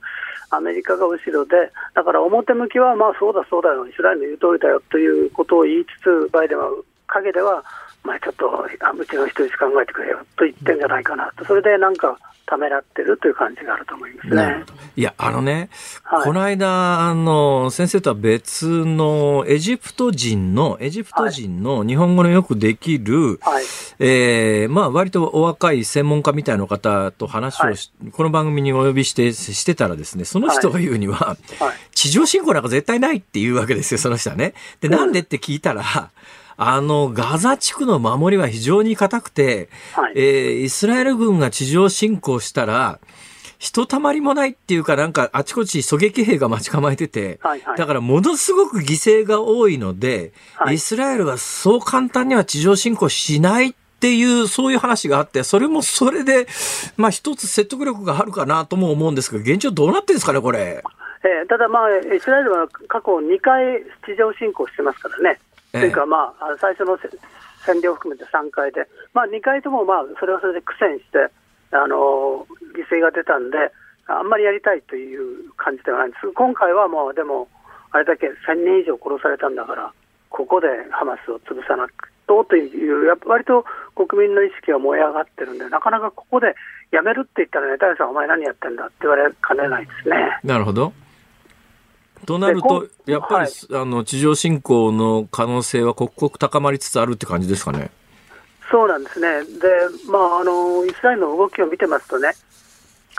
アメリカが後ろで、だから表向きは、まあそうだそうだよ、イスラエルの言う通りだよということを言いつつ、バイデンは陰では、まあちょっとあうちの人質考えてくれよと言ってんじゃないかなと、それでなんかためらってるという感じがあると思いますね。いや、あのね、はい。この間、あの、先生とは別のエジプト人の、エジプト人の日本語のよくできる、はい。えーまあ割とお若い専門家みたいな方と話をし、この番組にお呼びして、してたらですね、その人が言うには、はい。地上侵攻なんか絶対ないっていうわけですよ、その人はね。で、なんでって聞いたら、あの、ガザ地区の守りは非常に硬くて、はい。えーイスラエル軍が地上侵攻したら、ひとたまりもないっていうか、なんかあちこち狙撃兵が待ち構えてて、はいはい。だからものすごく犠牲が多いので、はい。イスラエルはそう簡単には地上侵攻しないっていう、そういう話があって、それもそれで、まあ一つ説得力があるかなとも思うんですが、現状どうなってるんですかね、これ。えーただ、まあ、イスラエルは過去2回地上侵攻してますからね、ええというか、まあ、最初のせ占領を含めて3回で、まあ、2回ともまあそれはそれで苦戦して、あの犠牲が出たんで、あんまりやりたいという感じではないんです、今回はもう、でも、あれだけ1000人以上殺されたんだから、ここでハマスを潰さなくとという、やっぱ割と国民の意識が燃え上がってるんで、なかなかここでやめるって言ったら、ね、大さん、お前何やってんだって言われかねないですね。なるほど。となると、でやっぱり、はい。あの、地上侵攻の可能性は刻々高まりつつあるって感じですかね？そうなんですね、でまああの、イスラエルの動きを見てますとね、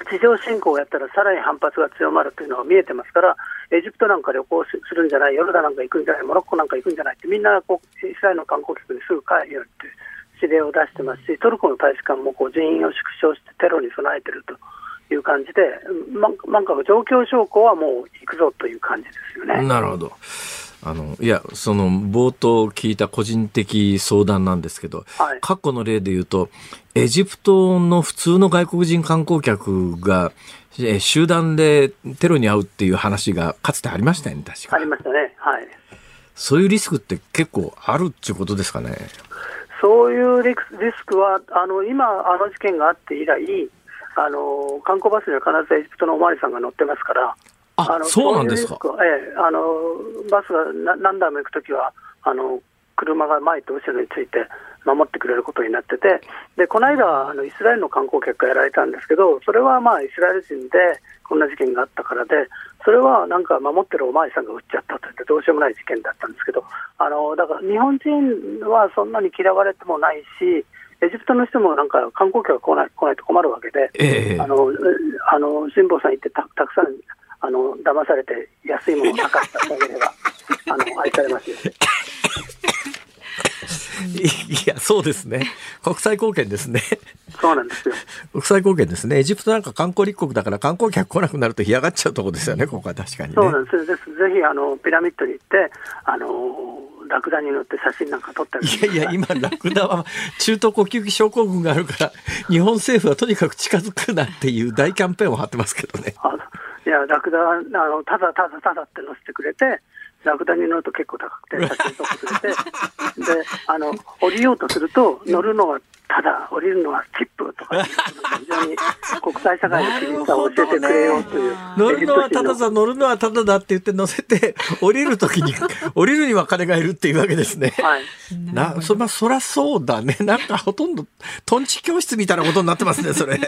地上侵攻をやったらさらに反発が強まるというのが見えてますから、エジプトなんか旅行するんじゃない、ヨルダンなんか行くんじゃない、モロッコなんか行くんじゃないって、みんなこうイスラエルの観光客にすぐ帰るよって指令を出してますし、トルコの大使館もこう人員を縮小してテロに備えてるという感じで、まなんか状況証拠はもう行くぞという感じですよね。なるほど。あの、いや、その、冒頭聞いた個人的相談なんですけど、はい過去の例で言うと、エジプトの普通の外国人観光客が、えー集団でテロに遭うっていう話がかつてありましたよね、確かありましたね、はい、そういうリスクって結構あるっていうことですかね？そういうリスクは、あの今、あの事件があって以来、あの観光バスには必ずエジプトのおまわりさんが乗ってますから、あのそうなんですか？ええ、あのバスがな何台も行くときはあの、車が前と後ろについて守ってくれることになってて、でこの間あの、イスラエルの観光客がやられたんですけど、それはまあイスラエル人でこんな事件があったからで、それはなんか守ってるおまわりさんが撃っちゃったといって、どうしようもない事件だったんですけど、あのだから日本人はそんなに嫌われてもないし、エジプトの人もなんか観光客が来ない来ないと困るわけで、ええあのあの辛坊さん行ってたたくさんあの騙されて安いものなかったおかげでは <laughs> あの愛されますよ。<laughs> いや、そうですね。国際貢献ですね。そうなんですよ。国際貢献ですね。エジプトなんか観光立国だから観光客来なくなると干上がっちゃうとこですよね、ここは確かにね。そうなんですよ。ですぜひあのピラミッドに行ってあのラクダに乗って写真なんか撮ったりいやいや、今、ラクダは中東呼吸器症候群があるから、日本政府はとにかく近づくなっていう大キャンペーンを張ってますけどね。あいやラクダあのただただただって乗せてくれて。ラクダに乗ると結構高くて <laughs> 写真撮ってくれてであの降りようとすると乗るのはただ降りるのはチップとか非常に国際社会の厳しさを教えてくれようという乗るのはたださ、乗るのはただだって言って乗せて、<laughs> 降りるときに、降りるには金がいるっていうわけですね。はいな、そ、まあ、そらそうだね。なんかほとんど、トンチ教室みたいなことになってますね、それ。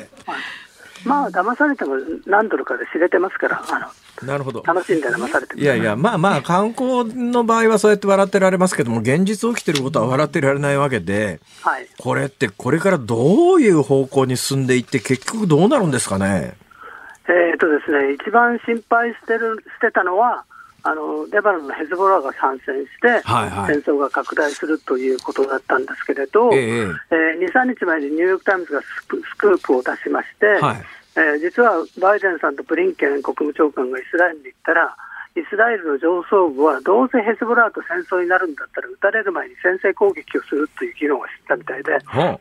まあ騙されても何ドルかで知れてますからあなるほどの。楽しんで騙されていやいや、まあまあ、観光の場合はそうやって笑ってられますけども、現実起きてることは笑ってられないわけで、はいこれってこれからどういう方向に進んでいって、結局どうなるんですかね？えーとですね、一番心配してるしてたのは、あのレバノンのヘズボラが参戦して、はいはい。戦争が拡大するということだったんですけれど、えええー2、3日前にニューヨーク・タイムズがスクスクープを出しまして、はい。えー実はバイデンさんとブリンケン国務長官がイスラエルに行ったら、イスラエルの上層部はどうせヘズボラーと戦争になるんだったら、撃たれる前に先制攻撃をするという議論をしてたみたいで、ほ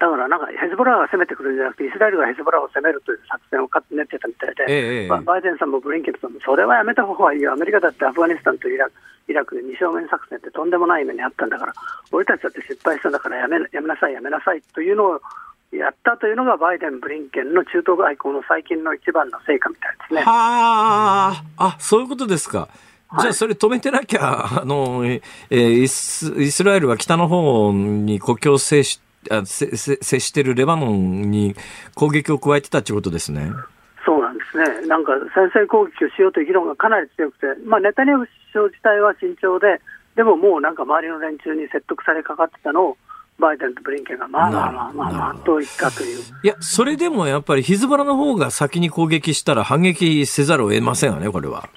だからなんかヘズボラが攻めてくるんじゃなくて、イスラエルがヘズボラを攻めるという作戦を練ってたみたいで、ええババイデンさんもブリンケンさんも、それはやめた方がいいよ、アメリカだってアフガニスタンとイラクイラクで二正面作戦ってとんでもない目にあったんだから、俺たちだって失敗したんだからやめやめなさい、やめなさいというのをやったというのが、バイデン、ブリンケンの中東外交の最近の一番の成果みたいですね。はあ、あ、そういうことですか。じゃあそれ止めてなきゃ、あの、えーイスイスラエルは北の方に国境を接しあせせ接してるレバノンに攻撃を加えてたってことですね。そうなんですね、なんか先制攻撃をしようという議論がかなり強くて、まあ、ネタニヤフ首相自体は慎重で、でももうなんか周りの連中に説得されかかってたのを、バイデンとブリンケンがまあまあまあまあまあと言ったという。いや、それでもやっぱりヒズボラの方が先に攻撃したら反撃せざるを得ませんよね、これは。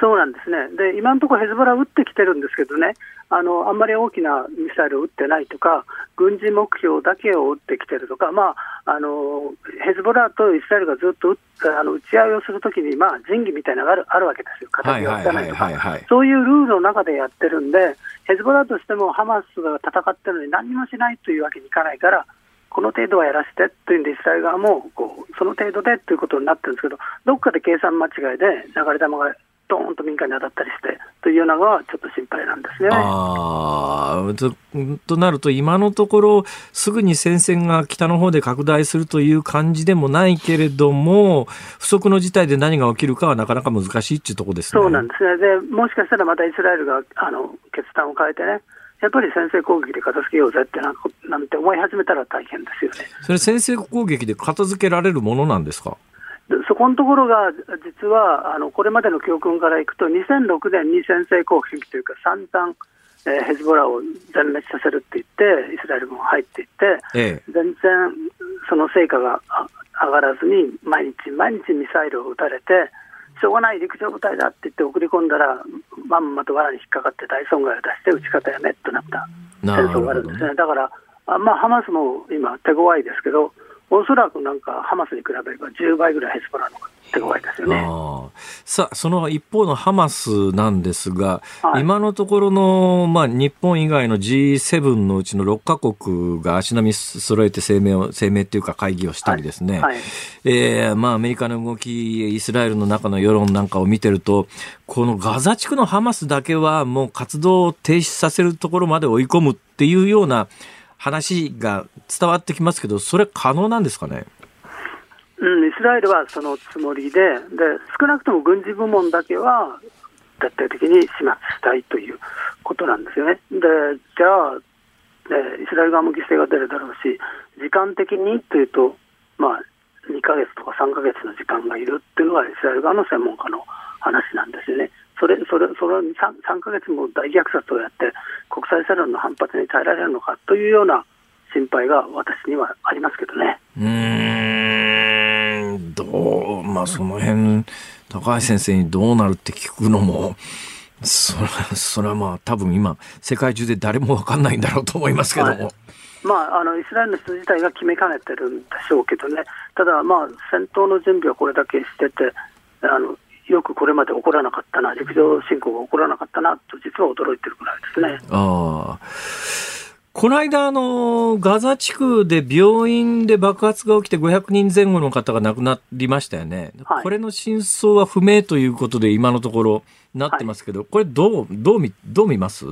そうなんですね。で、今のところヘズボラ撃ってきてるんですけどね、あの、あんまり大きなミサイルを撃ってないとか、軍事目標だけを撃ってきてるとか、まあ、あの、ヘズボラとイスラエルがずっとあの打ち合いをするときに、まあ、仁義みたいなのがあるあるわけですよ。形を出さないとか。そういうルールの中でやってるんで、ヘズボラとしてもハマスが戦ってるのに何にもしないというわけにいかないから、この程度はやらせてというんで、イスラエル側もこうその程度でということになってるんですけど、どっかで計算間違いで流れ弾がドーンと民間に当たったりしてというのがちょっと心配なんですね。ああ、ととなると今のところすぐに戦線が北の方で拡大するという感じでもないけれども、不測の事態で何が起きるかはなかなか難しいっていうところですね。そうなんですね。で、もしかしたらまたイスラエルがあの決断を変えてね、やっぱり先制攻撃で片付けようぜってなんかなんて思い始めたら大変ですよね。それ先制攻撃で片付けられるものなんですか？でそこのところが、実はあのこれまでの教訓からいくと、2006年に先制攻撃というか、散々、えーヘズボラを全滅させるって言って、イスラエル軍入っていって、ええ。全然その成果があ上がらずに、毎日毎日ミサイルを撃たれて、しょうがない陸上部隊だって言って送り込んだら、まんまと罠に引っかかって大損害を出して、撃ち方やめとなった戦争があるんですね。だから、あまあ、ハマスも今、手強いですけど、おそらくなんかハマスに比べれば10倍ぐらいヘズボラの手強いですよね。ああさあ、その一方のハマスなんですが、はい。今のところの、まあ、日本以外の G7 のうちの6カ国が足並み揃えて声明を、声明っていうか会議をしたりですね、はい。えーまあ、アメリカの動き、イスラエルの中の世論なんかを見てると、このガザ地区のハマスだけはもう活動を停止させるところまで追い込むっていうような話が伝わってきますけど、それ可能なんですかね？うん、イスラエルはそのつもりでで、少なくとも軍事部門だけは徹底的に始末したいということなんですよね。でじゃあ、ね、イスラエル側も犠牲が出るだろうし、時間的にというと、まあ、2ヶ月とか3ヶ月の時間がいるっていうのがイスラエル側の専門家の話なんですよね。それ、それ、それ 3, 3ヶ月も大虐殺をやって、際世論の反発に耐えられるのかというような心配が私にはありますけどね。うーん、どう、まあその辺、高橋先生にどうなるって聞くのも、それそれはまあ多分今、世界中で誰もわかんないんだろうと思いますけども。はいまあ、あのイスラエルの人自体が決めかねてるんでしょうけどね、ただ、まあ、戦闘の準備はこれだけしてて、あのよくこれまで起こらなかったな、陸上侵攻が起こらなかったなと、実は驚いてるぐらいですね。ああ。この間、あの、ガザ地区で病院で爆発が起きて500人前後の方が亡くなりましたよね。はいこれの真相は不明ということで今のところなってますけど、これどう、どう見、どう見ます？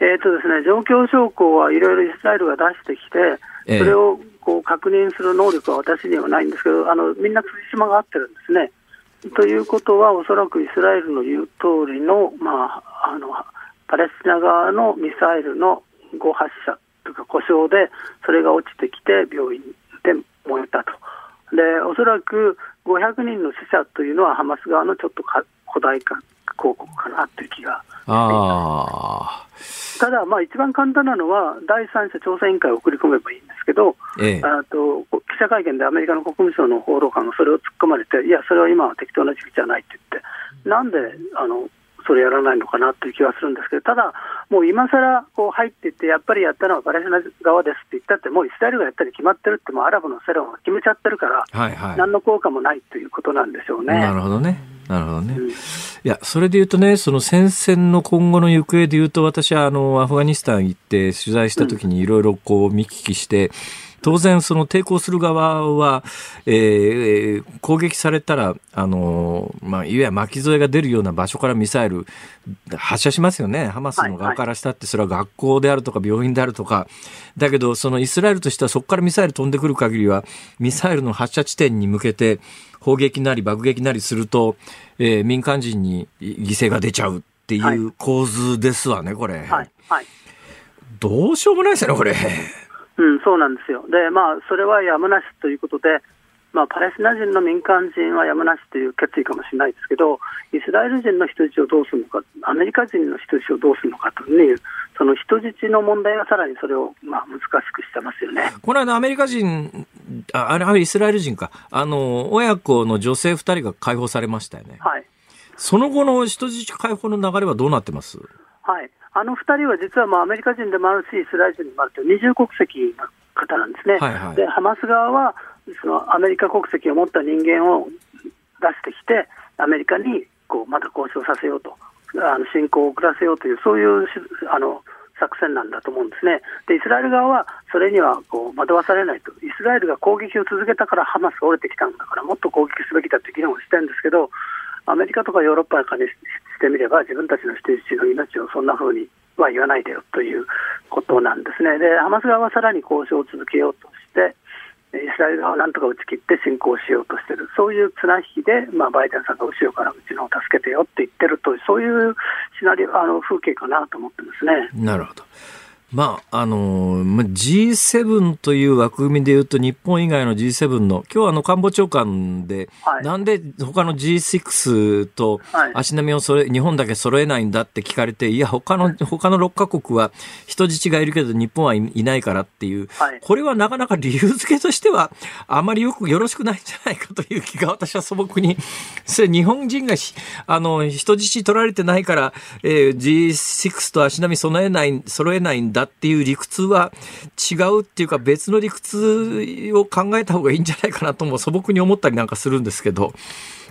えーとですね、状況証拠はいろいろイスラエルが出してきて、ええそれをこう確認する能力は私にはないんですけど、あのみんな辻褄が合ってるんですね。ということは、おそらくイスラエルの言う通りの、まあ、あのパレスチナ側のミサイルの誤発射というか故障で、それが落ちてきて病院で燃えたと。で、おそらく500人の死者というのはハマス側のちょっとか古代化広告かなという気がああ。ただ、まあ、一番簡単なのは、第三者調査委員会を送り込めばいいんですけど、ええ。あと記者会見でアメリカの国務省の報道官がそれを突っ込まれて、いや、それは今は適当な時期じゃないって言って、なんであのそれやらないのかなという気はするんですけど、ただ、もう今さらこう入っていって、やっぱりやったのはパレスチナ側ですって言ったって、もうイスラエルがやったり決まってるって、もうアラブの世論が決めちゃってるから、はいはい。何の効果もないということなんでしょうね。なるほどね。なるほどね。うんいや、それで言うとね、その戦線の今後の行方で言うと、私はあの、アフガニスタン行って取材した時にいろいろこう見聞きして、当然その抵抗する側は、えー、攻撃されたら、あの、まあ、いわゆる巻き添えが出るような場所からミサイル発射しますよね。ハマスの側からしたって、それは学校であるとか病院であるとか。だけど、そのイスラエルとしてはそこからミサイル飛んでくる限りは、ミサイルの発射地点に向けて砲撃なり爆撃なりすると、えー、民間人に犠牲が出ちゃうっていう構図ですわね、これ。はい。はい。どうしようもないですよね、これ。うん、そうなんですよ。で、まあ、それはやむなしということで、まあ、パレスチナ人の民間人はやむなしという決意かもしれないですけど、イスラエル人の人質をどうするのか、アメリカ人の人質をどうするのかという、その人質の問題がさらにそれをまあ難しくしてますよね。この間、アメリカ人、ああれ、イスラエル人か、あの親子の女性2人が解放されましたよね。はい、その後の人質解放の流れはどうなってます？はいあの2人は実はまあアメリカ人でもあるし、イスラエル人でもあるという二重国籍の方なんですね。はいはい、でハマス側はそのアメリカ国籍を持った人間を出してきて、アメリカにこうまた交渉させようと、あの侵攻を遅らせようという、そういうあの作戦なんだと思うんですね。で、イスラエル側はそれにはこう惑わされないと、イスラエルが攻撃を続けたからハマスが折れてきたんだから、もっと攻撃すべきだという議論をしてるんですけど、アメリカとかヨーロッパにししてみれば、自分たちの人質の命をそんなふうには言わないでよということなんですね。で、ハマス側はさらに交渉を続けようとして、イスラエル側をなんとか打ち切って侵攻しようとしている、そういう綱引きで、まあ、バイデンさんが後ろからうちのを助けてよって言ってるという、そういうシナリオあの風景かなと思ってますね。なるほどまあ、あの、G7 という枠組みでいうと、日本以外の G7 の、今日あの官房長官で、はい、なんで他の G6 と足並みをそれ、日本だけ揃えないんだって聞かれて、いや、他の、他の6カ国は人質がいるけど日本はいないからっていう、はい、これはなかなか理由付けとしては、あまりよくよろしくないんじゃないかという気が私は素朴に、<laughs> それ日本人があの、人質取られてないから、えー、G6 と足並み揃えない、揃えないんだだっていう理屈は違うっていうか別の理屈を考えた方がいいんじゃないかなとも素朴に思ったりなんかするんですけど。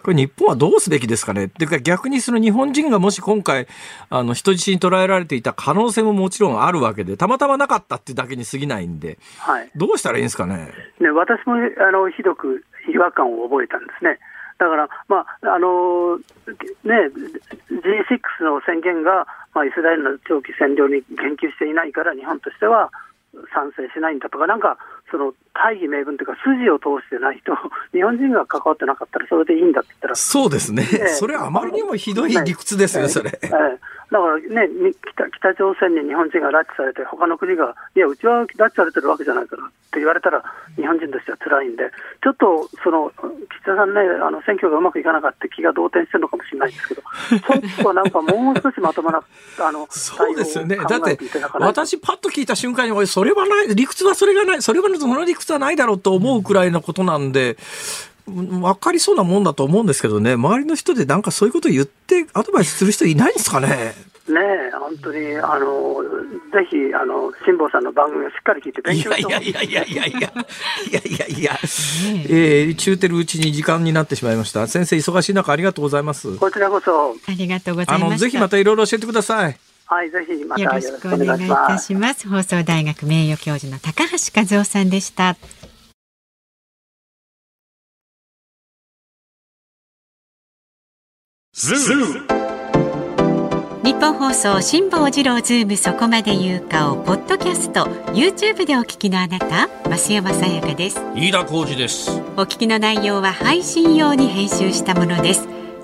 これ日本はどうすべきですかね？っていうか逆にその日本人がもし今回あの人質に捉えられていた可能性ももちろんあるわけでたまたまなかったっていうだけに過ぎないんで、はい、どうしたらいいんですかね？ね私もあのひどく違和感を覚えたんですね。だから、まああのね、G6 の宣言が、まあ、イスラエルの長期占領に言及していないから、日本としては賛成しないんだとか、なんかその大義名分というか、筋を通してないと、<laughs> 日本人が関わってなかったら、それでいいんだって言ったら、そうですね、えー、それはあまりにもひどい理屈ですよ、それ。えーだからね北、北朝鮮に日本人が拉致されて、他の国が、いや、うちは拉致されてるわけじゃないからって言われたら、日本人としては辛いんで、ちょっとその岸田さんね、あの選挙がうまくいかなかった気が動転してるのかもしれないですけど、ちょっとなんかもう少しまともな、あの <laughs> そうですよね、だって、私、パッと聞いた瞬間に、それはない、理屈はそれがない、それはその理屈はないだろうと思うくらいのことなんで、分かりそうなもんだと思うんですけどね、周りの人でなんかそういうこと言って、アドバイスする人いないんですかね？ね本当に、あの、ぜひ、あの、辛坊さんの番組をしっかり聞いて勉強していやいやいやいやいやいや、いやいやいや、えー、中てるうちに時間になってしまいました。先生、忙しい中ありがとうございます。こちらこそ。ありがとうございます。あの、ぜひまたいろいろ教えてください。はい、ぜひまたよろしくお願いいたします。放送大学名誉教授の高橋和夫さんでした。ニッポン放送辛坊治郎ズームそこまで言うかをポッドキャスト YouTube でお聞きのあなた増山さやかです。飯田浩二です。お聞きの内容は配信用に編集したものです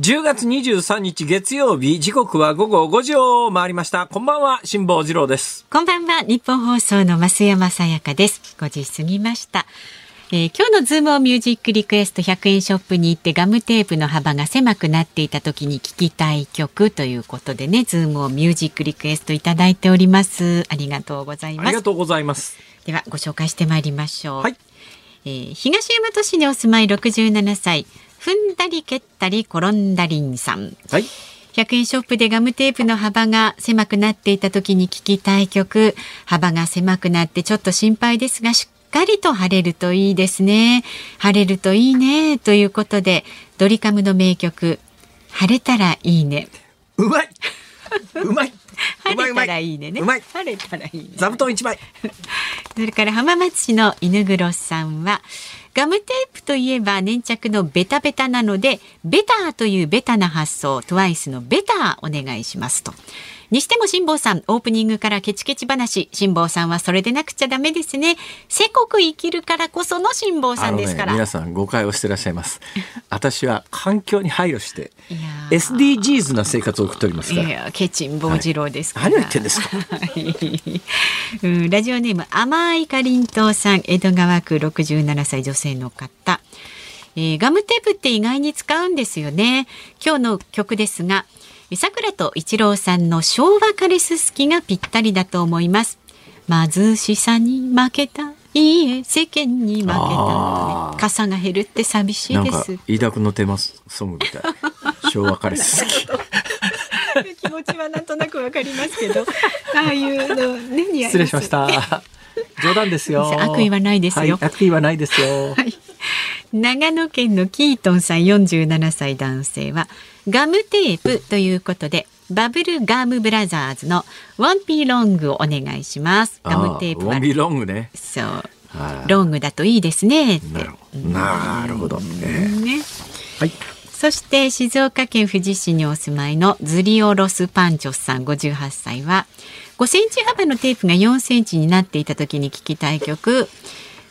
10月23日月曜日、時刻は午後5時を回りました。こんばんは、辛坊治郎です。こんばんは、日本放送の増山さやかです。5時過ぎました。えー今日のズームオンミュージックリクエスト100円ショップに行ってガムテープの幅が狭くなっていた時に聴きたい曲ということでね、ズームオンミュージックリクエストいただいております。ありがとうございます。ありがとうございます。ではご紹介してまいりましょう。はいえー東大和市にお住まい67歳、踏んだり蹴ったり転んだりんさん。はい。100円ショップでガムテープの幅が狭くなっていた時に聴きたい曲。幅が狭くなってちょっと心配ですがしっかりと晴れるといいですね。晴れるといいね。ということでドリカムの名曲晴れたらいいね。うまい。うまい。うまいうま晴れたらいいねね。うまい。晴れたらいいね。座布団一枚。<laughs> それから浜松市の犬黒さんはガムテープといえば粘着のベタベタなのでベターというベタな発想トワイスのベターお願いしますと。にしても辛坊さんオープニングからケチケチ話辛坊さんはそれでなくちゃダメですね。せこく生きるからこその辛坊さんですから、皆さん誤解をしてらっしゃいます。<laughs> 私は環境に配慮して SDGs な生活を送っておりますから。いやケチン坊次郎ですから、何を言ってんですか？は <laughs> いうん、ラジオネーム甘いかりんとうさん江戸川区67歳女性の方、えーガムテープって意外に使うんですよね。今日の曲ですがさくらと一郎さんの昭和カレス好きがぴったりだと思います貧しさに負けたいいえ世間に負けた、傘が減るって寂しないんかです飯田君のテーマソングみたい。昭和彼氏好き。気持ちはなんとなくわかりますけど <laughs> ああいうのね似合いす失礼しました。冗談ですよ。悪意はないですよはい悪意はないですよ。長野県のキートンさん47歳男性はガムテープということでバブルガムブラザーズのワンピーロングをお願いします。ガムテープは。あーウォンビーロングね。そう。はいロングだといいですねなるほど。なるほど。えね。ーはい。そして静岡県富士市にお住まいのズリオロスパンチョスさん58歳は5センチ幅のテープが4センチになっていた時に聴きたい曲。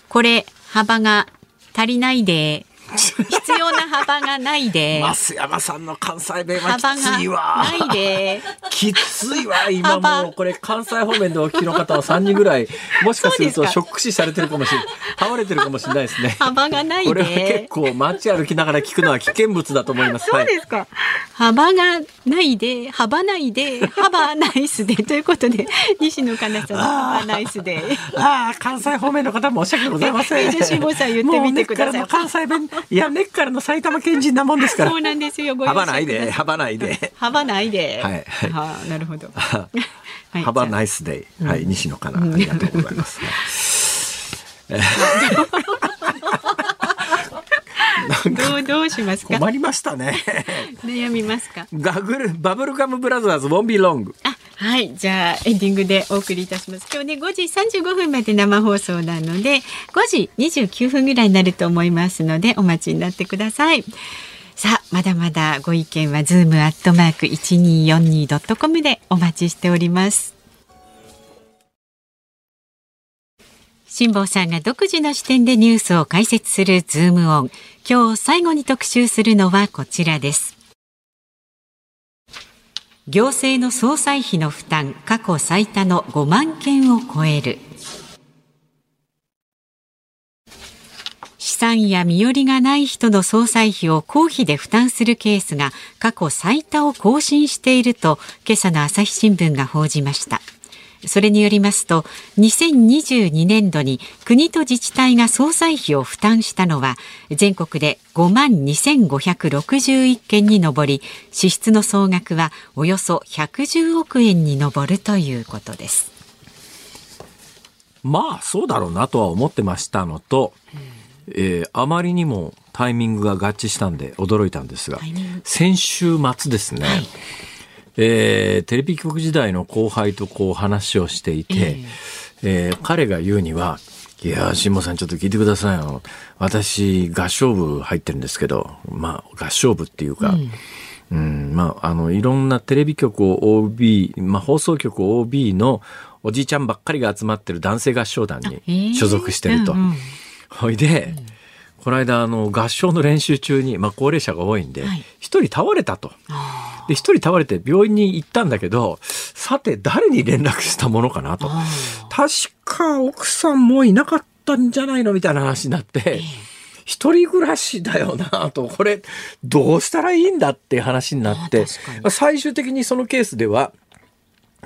これ幅が足りないで必要な幅がないで。増山さんの関西弁はきついわ。ないで。きついわ今幅もう。これ関西方面でお聞きの方は3人ぐらいもしかするとショック死されてるかもしれない倒れてるかもしれないですね。幅がないこれは結で構街歩きながら聞くのは危険物だと思います。そうですか、幅がないで幅ないで幅ナイスで。ということで西野カナさんの幅ナイスで。はい、ああ関西方面の方申し訳ございません。えじゃあ辛坊さん言ってみてください。関西弁いや根っからの埼玉県人なもんですから。そうなんですよ。幅ないで幅ないで。幅ないで。はいはあ、なるほど。<laughs> はHave a nice day、はい西野カナありがとうございます、<laughs> あどう、どうしますか？困りましたね。<laughs> 悩みますか？ガグルバブルガムブラザーズ Won't Be Long あ、はい、じゃあ、エンディングでお送りいたします。今日ね、5時35分まで生放送なので。5時29分ぐらいになると思いますので、お待ちになってください。さあ、まだまだご意見はズームアットマーク一二四二ドットコムでお待ちしております。辛坊さんが独自の視点でニュースを解説するズームオン。今日最後に特集するのはこちらです。行政の総裁費の負担過去最多の5万件を超える。資産や身寄りがない人の総裁費を公費で負担するケースが過去最多を更新していると今朝の朝日新聞が報じました。それによりますと2022年度に国と自治体が総裁費を負担したのは全国で5万2561件に上り支出の総額はおよそ110億円に上るということです。まあそうだろうなとは思ってましたのと、えーあまりにもタイミングが合致したんで驚いたんですが先週末ですね、えーテレビ局時代の後輩とこう話をしていて、えー彼が言うには、いやー、辛坊さんちょっと聞いてくださいよ。私、合唱部入ってるんですけど、まあ、合唱部っていうか、うん、まあ、あの、いろんなテレビ局を OB、まあ、放送局 OB のおじいちゃんばっかりが集まってる男性合唱団えにー所属してると。うんうん。ほいで、この間あの合唱の練習中に、まあ、高齢者が多いんではい。一、人倒れたと。あで一人倒れて病院に行ったんだけどさて誰に連絡したものかなと。あ確か奥さんもいなかったんじゃないのみたいな話になって一人暮らしだよなと。これどうしたらいいんだっていう話になって最終的にそのケースでは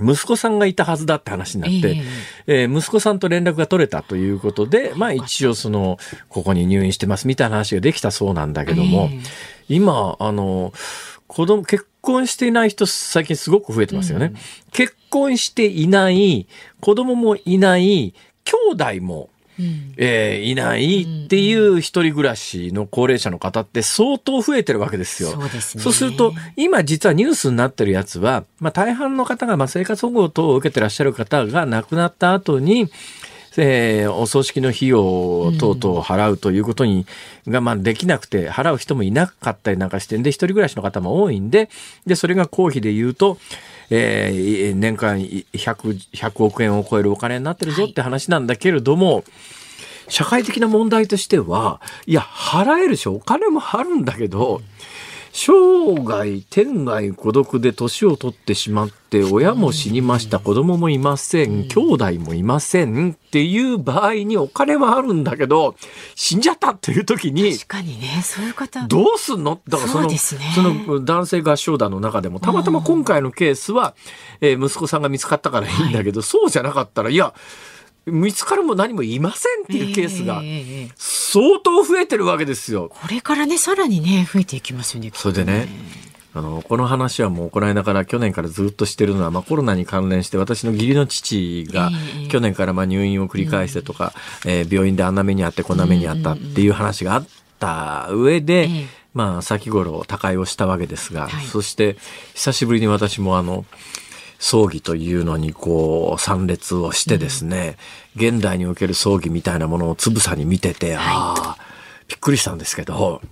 息子さんがいたはずだって話になって、えー息子さんと連絡が取れたということで、まあ一応その、ここに入院してますみたいな話ができたそうなんだけども、ええ。今、あの、子供、結婚していない人最近すごく増えてますよね。結婚していない、子供もいない、兄弟も、うんえーいないっていう一人暮らしの高齢者の方って相当増えてるわけですよ。そうですねると、今実はニュースになってるやつは、まあ大半の方がまあ生活保護等を受けてらっしゃる方が亡くなった後に、えーお葬式の費用等々を払うということに、がまあできなくて払う人もいなかったりなんかしてんで、一人暮らしの方も多いんで、で、それが公費で言うと、えー年間100、100億円を超えるお金になってるぞって話なんだけれども、社会的な問題としては、いや、払えるし、お金もあるんだけど、生涯天涯孤独で年を取ってしまって親も死にました。子供もいません。兄弟もいませんっていう場合にお金はあるんだけど死んじゃったっていう時に確かにねそういう方。どうすんの？だからそのその男性合唱団の中でもたまたま今回のケースは、えー息子さんが見つかったからいいんだけど、そうじゃなかったらいや見つかるも何もいませんっていうケースが相当増えてるわけですよ。これからねさらにね増えていきますよねそれでね、あの、この話はもうこの間から去年からずっとしてるのは、まあコロナに関連して私の義理の父がええ去年からまあ入院を繰り返してとか、えー病院であんな目にあってこんな目にあったっていう話があった上で、ええ。まあ先頃他界をしたわけですが、はい。そして久しぶりに私もあの、葬儀というのにこう参列をしてですね、現代における葬儀みたいなものをつぶさに見てて、ああ、びっくりしたんですけど、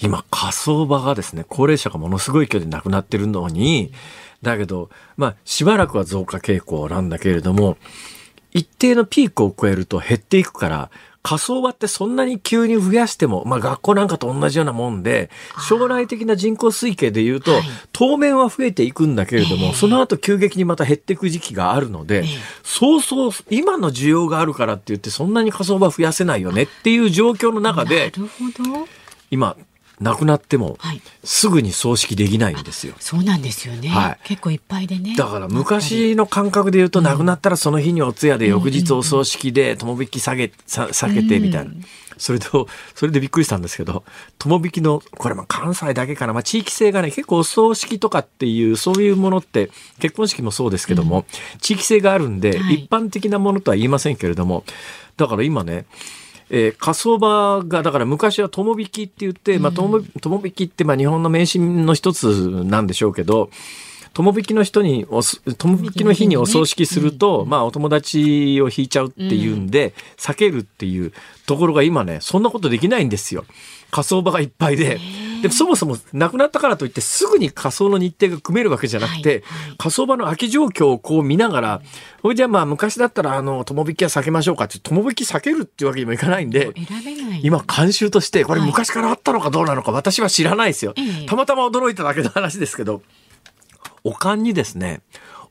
今火葬場がですね、高齢者がものすごい勢いで亡くなってるのに、だけど、まあしばらくは増加傾向なんだけれども、一定のピークを超えると減っていくから、火葬場ってそんなに急に増やしても、まあ学校なんかと同じようなもんで、将来的な人口推計で言うと、はい。当面は増えていくんだけれども、ええ。その後急激にまた減っていく時期があるので、ええ。そうそう、今の需要があるからって言って、そんなに火葬場増やせないよねっていう状況の中で、なるほど。今、亡くなってもはい、すぐに葬式できないんですよ。そうなんですよね、はい。結構いっぱいでね。だから昔の感覚で言うと亡くなったらその日にお通夜で翌日お葬式で友引き下げ、さ避けてみたいな。それと、それでびっくりしたんですけど、友引きの、これまあ関西だけかな、まあ地域性がね、結構お葬式とかっていう、そういうものって、結婚式もそうですけども、地域性があるんで、はい。一般的なものとは言いませんけれども、だから今ね、えー火葬場がだから昔は友引きって言って、まあ、友友引きってまあ日本の迷信の一つなんでしょうけど友引きの人におす友引きの日にお葬式すると、まあお友達を引いちゃうっていうんで、避けるっていうところが今ねそんなことできないんですよ。火葬場がいっぱいで。でそもそも亡くなったからといってすぐに火葬の日程が組めるわけじゃなくて、はいはい火葬場の空き状況をこう見ながら、ほいじゃあまあ昔だったらあの、友引きは避けましょうかって、友引き避けるっていうわけにもいかないんで、今慣習として、これはい昔からあったのかどうなのか私は知らないですよええ。たまたま驚いただけの話ですけど、おかんにですね、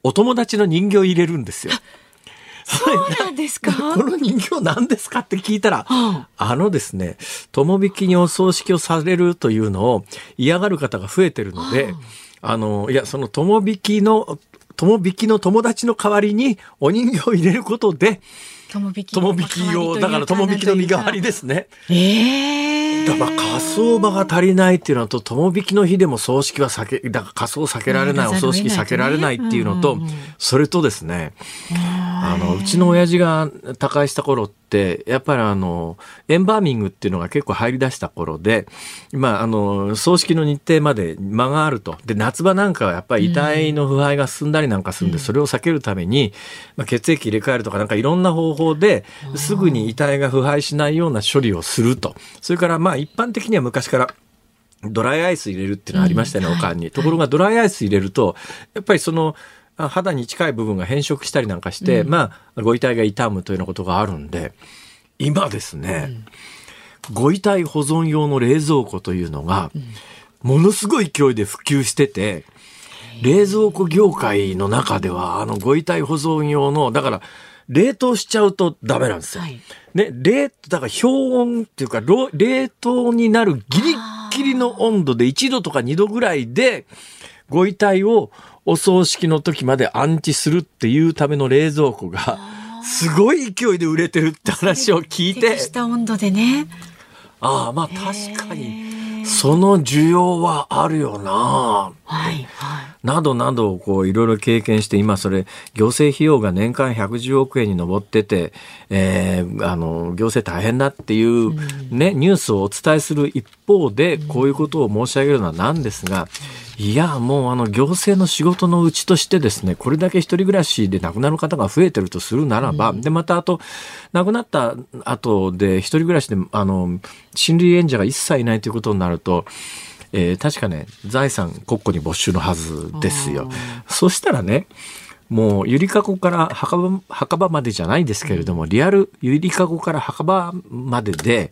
お友達の人形を入れるんですよ。そうなんですか？この人形何ですか？って聞いたら、はあのですね、友引きにお葬式をされるというのを嫌がる方が増えてるので、あの、いや、その友引きの、友引きの友達の代わりにお人形を入れることで、友引き友引きを、だから友引きの身代わりですね。ええだから火葬場が足りないっていうのと、友引きの日でも葬式は避け、だから火葬避けられない、うんお葬式避けられないっていうのとそれとですね、あの、うちの親父が他界した頃って、やっぱりあの、エンバーミングっていうのが結構入り出した頃で、まあ、あの、葬式の日程まで間があると。で、夏場なんかはやっぱり遺体の腐敗が進んだりなんかするんで、それを避けるために、まあ、血液入れ替えるとかなんかいろんな方法で、すぐに遺体が腐敗しないような処理をすると。それからまあ、一般的には昔から、ドライアイス入れるっていうのがありましたよね、うんおかんに。ところがドライアイス入れると、やっぱりその、あ肌に近い部分が変色したりなんかして、まあ、ご遺体が傷むというようなことがあるんで、今ですね、ご遺体保存用の冷蔵庫というのが、ものすごい勢いで普及してて、冷蔵庫業界の中では、あの、ご遺体保存用の、だから、冷凍しちゃうとダメなんですよ。はい。ね、冷、だから氷温っていうか、ろ冷凍になるギリッギリの温度で1度とか2度ぐらいで、ご遺体をお葬式の時まで安置するっていうための冷蔵庫が、すごい勢いで売れてるって話を聞いて。適、した温度でね。ああ、まあ確かに、その需要はあるよな。はいはい。などなどをこういろいろ経験して今それ行政費用が年間110億円に上ってて、えーあの行政大変だっていうね、ニュースをお伝えする一方でこういうことを申し上げるのはなんですが、いやもうあの行政の仕事のうちとしてですねこれだけ一人暮らしで亡くなる方が増えてるとするならば、でまたあと亡くなった後で一人暮らしであの親類縁者が一切いないということになるとえー確かね、財産国庫に没収のはずですよ。そしたらね、もう、ゆりかごから墓場、墓場までじゃないですけれども、リアルゆりかごから墓場までで、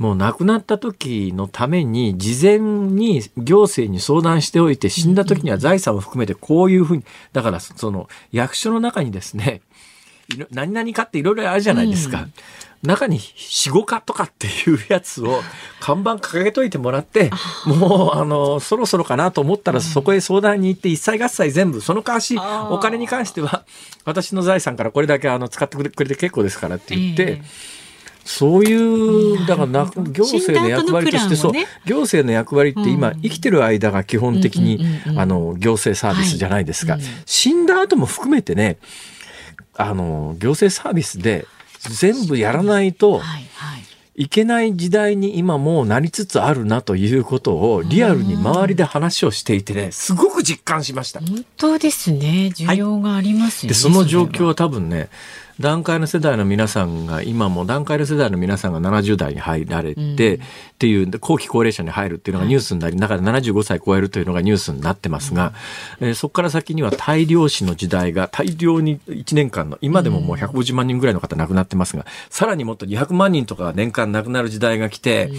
もう亡くなった時のために、事前に行政に相談しておいて、死んだ時には財産を含めてこういうふうに、だからその役所の中にですね、何々かっていろいろあるじゃないですか。中に死後化とかっていうやつを看板掲げといてもらって、もうあの、そろそろかなと思ったらそこへ相談に行って一切合切全部、その代わしお金に関しては私の財産からこれだけあの使ってくれて結構ですからって言って、ええそういう、だからな行政の役割として、そう行政の役割って今、うん生きてる間が基本的にあの、行政サービスじゃないですかはいうん。死んだ後も含めてね、あの、行政サービスで全部やらないとはいはい。いけない時代に今もうなりつつあるなということをリアルに周りで話をしていてね、すごく実感しました。本当ですね。需要がありますよね。でその状況はは多分ね団塊の世代の皆さんが今も団塊の世代の皆さんが70代に入られて、うん。っていうで後期高齢者に入るっていうのがニュースになり中で75歳超えるというのがニュースになってますが、えーそこから先には大量死の時代が大量に1年間の今でももう150万人ぐらいの方亡くなってますがさらにもっと200万人とかが年間亡くなる時代が来て、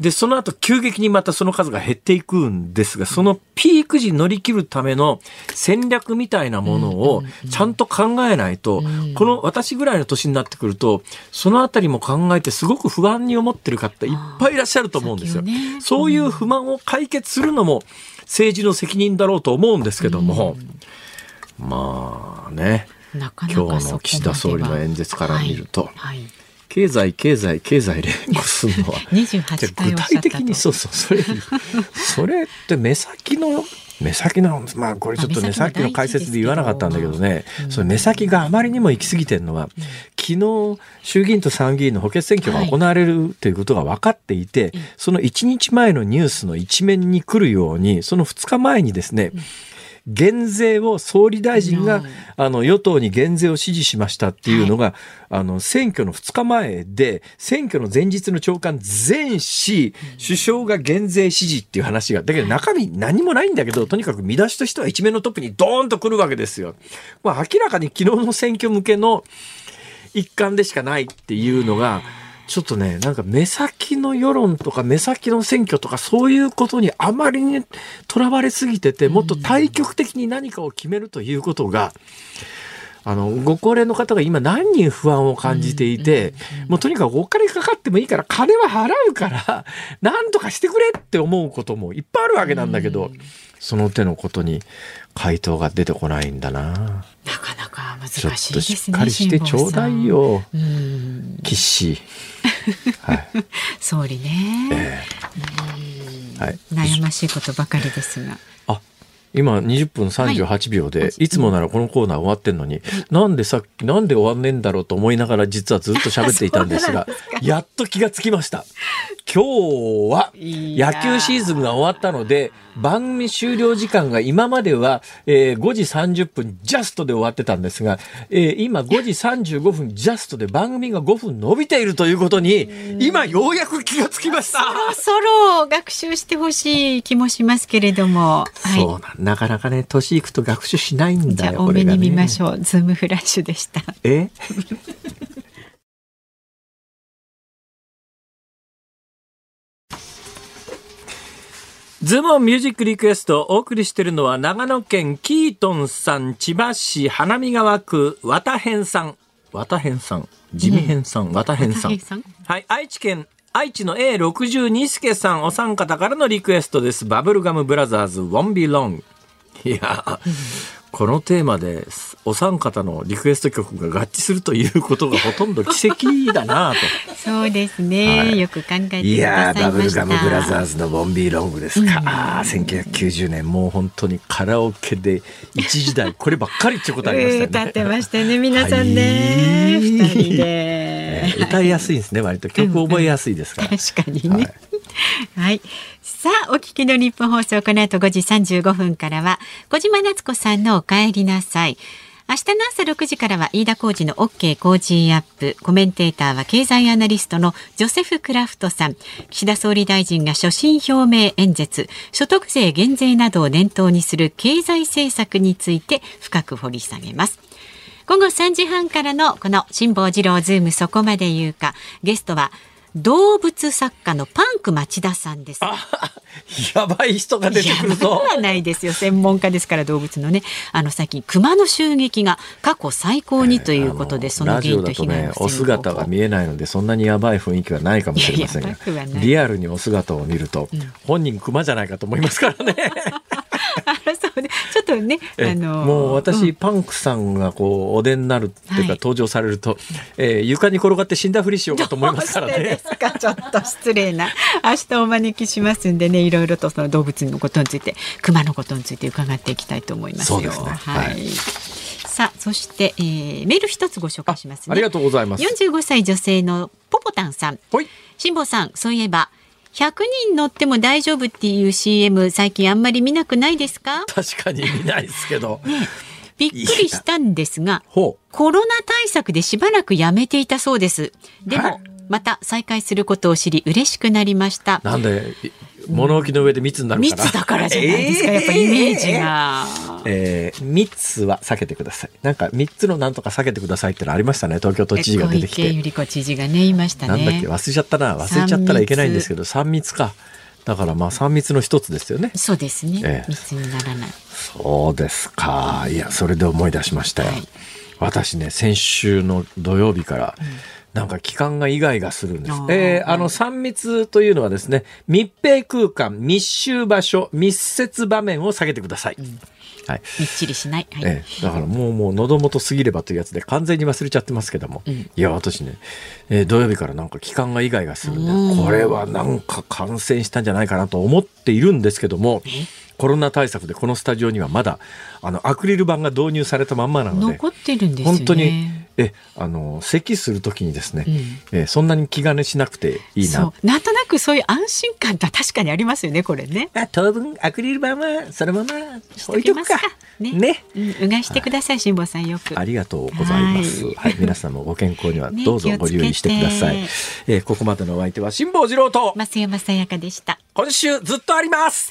で、その後急激にまたその数が減っていくんですが、そのピーク時乗り切るための戦略みたいなものをちゃんと考えないと、この私ぐらいの年になってくると、そのあたりも考えてすごく不安に思ってる方いっぱいいらっしゃると思うんですよ。そういう不満を解決するのも政治の責任だろうと思うんですけども、まあね、なかなか今日の岸田総理の演説から見ると、はい。はい経済、経済、経済連呼するのは、<laughs> 28回具体的にそうそうそれそれって目先の目先の？まあこれちょっとねさっきの解説で言わなかったんだけどね、うん。その目先があまりにも行き過ぎてるのは、昨日衆議院と参議院の補欠選挙が行われるということが分かっていて、その1日前のニュースの一面に来るようにその2日前にですね、減税を総理大臣が、うんあの与党に減税を指示しましたっていうのが、あの選挙の2日前で選挙の前日の朝刊全紙首相が減税指示っていう話がだけど中身何もないんだけどとにかく見出しとしては一面のトップにドーンと来るわけですよ。まあ、明らかに昨日の選挙向けの一環でしかないっていうのが、ちょっとね、なんか目先の世論とか目先の選挙とかそういうことにあまりにとらわれすぎてて、もっと対極的に何かを決めるということが、あの、ご高齢の方が今何人不安を感じていて、もうとにかくお金かかってもいいから金は払うから、何とかしてくれって思うこともいっぱいあるわけなんだけど、その手のことに回答が出てこないんだな。なかなか難ちょっしいですね。としっかりしてちょうだいよ。岸。<laughs> はい。総理ね、ええはい。悩ましいことばかりですが。あ、今20分38秒で、い、つもならこのコーナー終わってんのに、なんでさっき、なんで終わんねえんだろうと思いながら実はずっと喋っていたんですが、<laughs> やっと気がつきました。今日は野球シーズンが終わったので、番組終了時間が今までは、えー5時30分ジャストで終わってたんですが、えー今5時35分ジャストで番組が5分伸びているということに、今ようやく気がつきました。そろそろ学習してほしい気もしますけれども。そうなんなかなかね年いくと学習しないんだよ多めに見ましょう、ね、ズームフラッシュでしたえ？ズームミュージックリクエストお送りしているのは長野県キートンさん、千葉市花見川区綿編さん。綿編さん。地味編さん、綿、ね、んさん。はい。愛知県愛知の A62 助さんお三方からのリクエストです。バブルガムブラザーズウォンビロン。いや、このテーマでお三方のリクエスト曲が合致するということがほとんど奇跡だなと。そうですね、はい。よく考えていくだやーバブルガムブラザーズのボンビーロングですか、あー1990年もう本当にカラオケで一時代こればっかりってことありましたよね。歌ってましたね皆さんね。はい。二、人で、えー歌いやすいんですね割と。曲覚えやすいですから、確かにね。はい。さあ、お聞きの日本放送、この後5時35分からは、小島夏子さんのお帰りなさい。明日の朝6時からは飯田浩二の OK Cozy up。コメンテーターは経済アナリストのジョセフ・クラフトさん。岸田総理大臣が所信表明演説、所得税減税などを念頭にする経済政策について深く掘り下げます。午後3時半からのこの辛坊治郎ズームそこまで言うかゲストは動物作家のパンク町田さんです。やばい人が出てくるいやぞはないですよ。専門家ですから動物のねあの最近熊の襲撃が過去最高にということで、そのラジオだと原因と被害をねお姿が見えないのでそんなにやばい雰囲気はないかもしれませんがリアルにお姿を見ると、本人クマじゃないかと思いますからね。あ <laughs> そうねちょっとねえあのもう私、んパンクさんがこうお出になるっていうか、はい登場されると、えー床に転がって死んだふりしようかと思いますからね。<laughs> すかちょっと失礼な明日お招きしますんでねいろいろとその動物のことについて熊のことについて伺っていきたいと思いますよ。そうですねはい。はいさあそして、えー、メール一つご紹介しますね。ありがとうございます。45歳女性のポポタンさん。辛坊さんそういえば100人乗っても大丈夫っていう CM 最近あんまり見なくないですか？確かに見ないですけど。<laughs> びっくりしたんですがほコロナ対策でしばらくやめていたそうです。でも、はいまた再開することを知り嬉しくなりましたう。なんで、い物置の上で密になるから。密だからじゃないですか、やっぱイメージが。えー、密は避けてください。なんか三つのなんとか避けてくださいってのありましたね。東京都知事が出てきて。小池百合子知事がね言いましたね。なんだっけ？忘れちゃったな。忘れちゃったらいけないんですけど、三密か。だからまあ三密の一つですよね。そうですね、ええ密にならない。そうですか。いや、それで思い出しましたよ。はい私ね、先週の土曜日から、なんか期間がイガイガするんですえーあの、3密というのはですね、密閉空間、密集場所、密接場面を下げてください。はい。みっちりしない。はい。ええ、だからもうもう喉元過ぎればというやつで完全に忘れちゃってますけども、いや私ね、えー土曜日からなんか期間がイガイガするんで、これはなんか感染したんじゃないかなと思っているんですけどもコロナ対策でこのスタジオにはまだあのアクリル板が導入されたまんまなので残ってるんですよね。本当にえあの咳する時にですね、えそんなに気兼ねしなくていいなそうなんとなくそういう安心感って確かにありますよねこれね。あ当分アクリル板はそのまま置いとくかねねうん、うがいしてください辛坊さんよく。ありがとうございます。ははいい、皆さんもご健康には <laughs> ねどうぞご留意してください。気をえーここまでのお相手は辛坊治郎と、増山さやかでした。今週ずっとあります。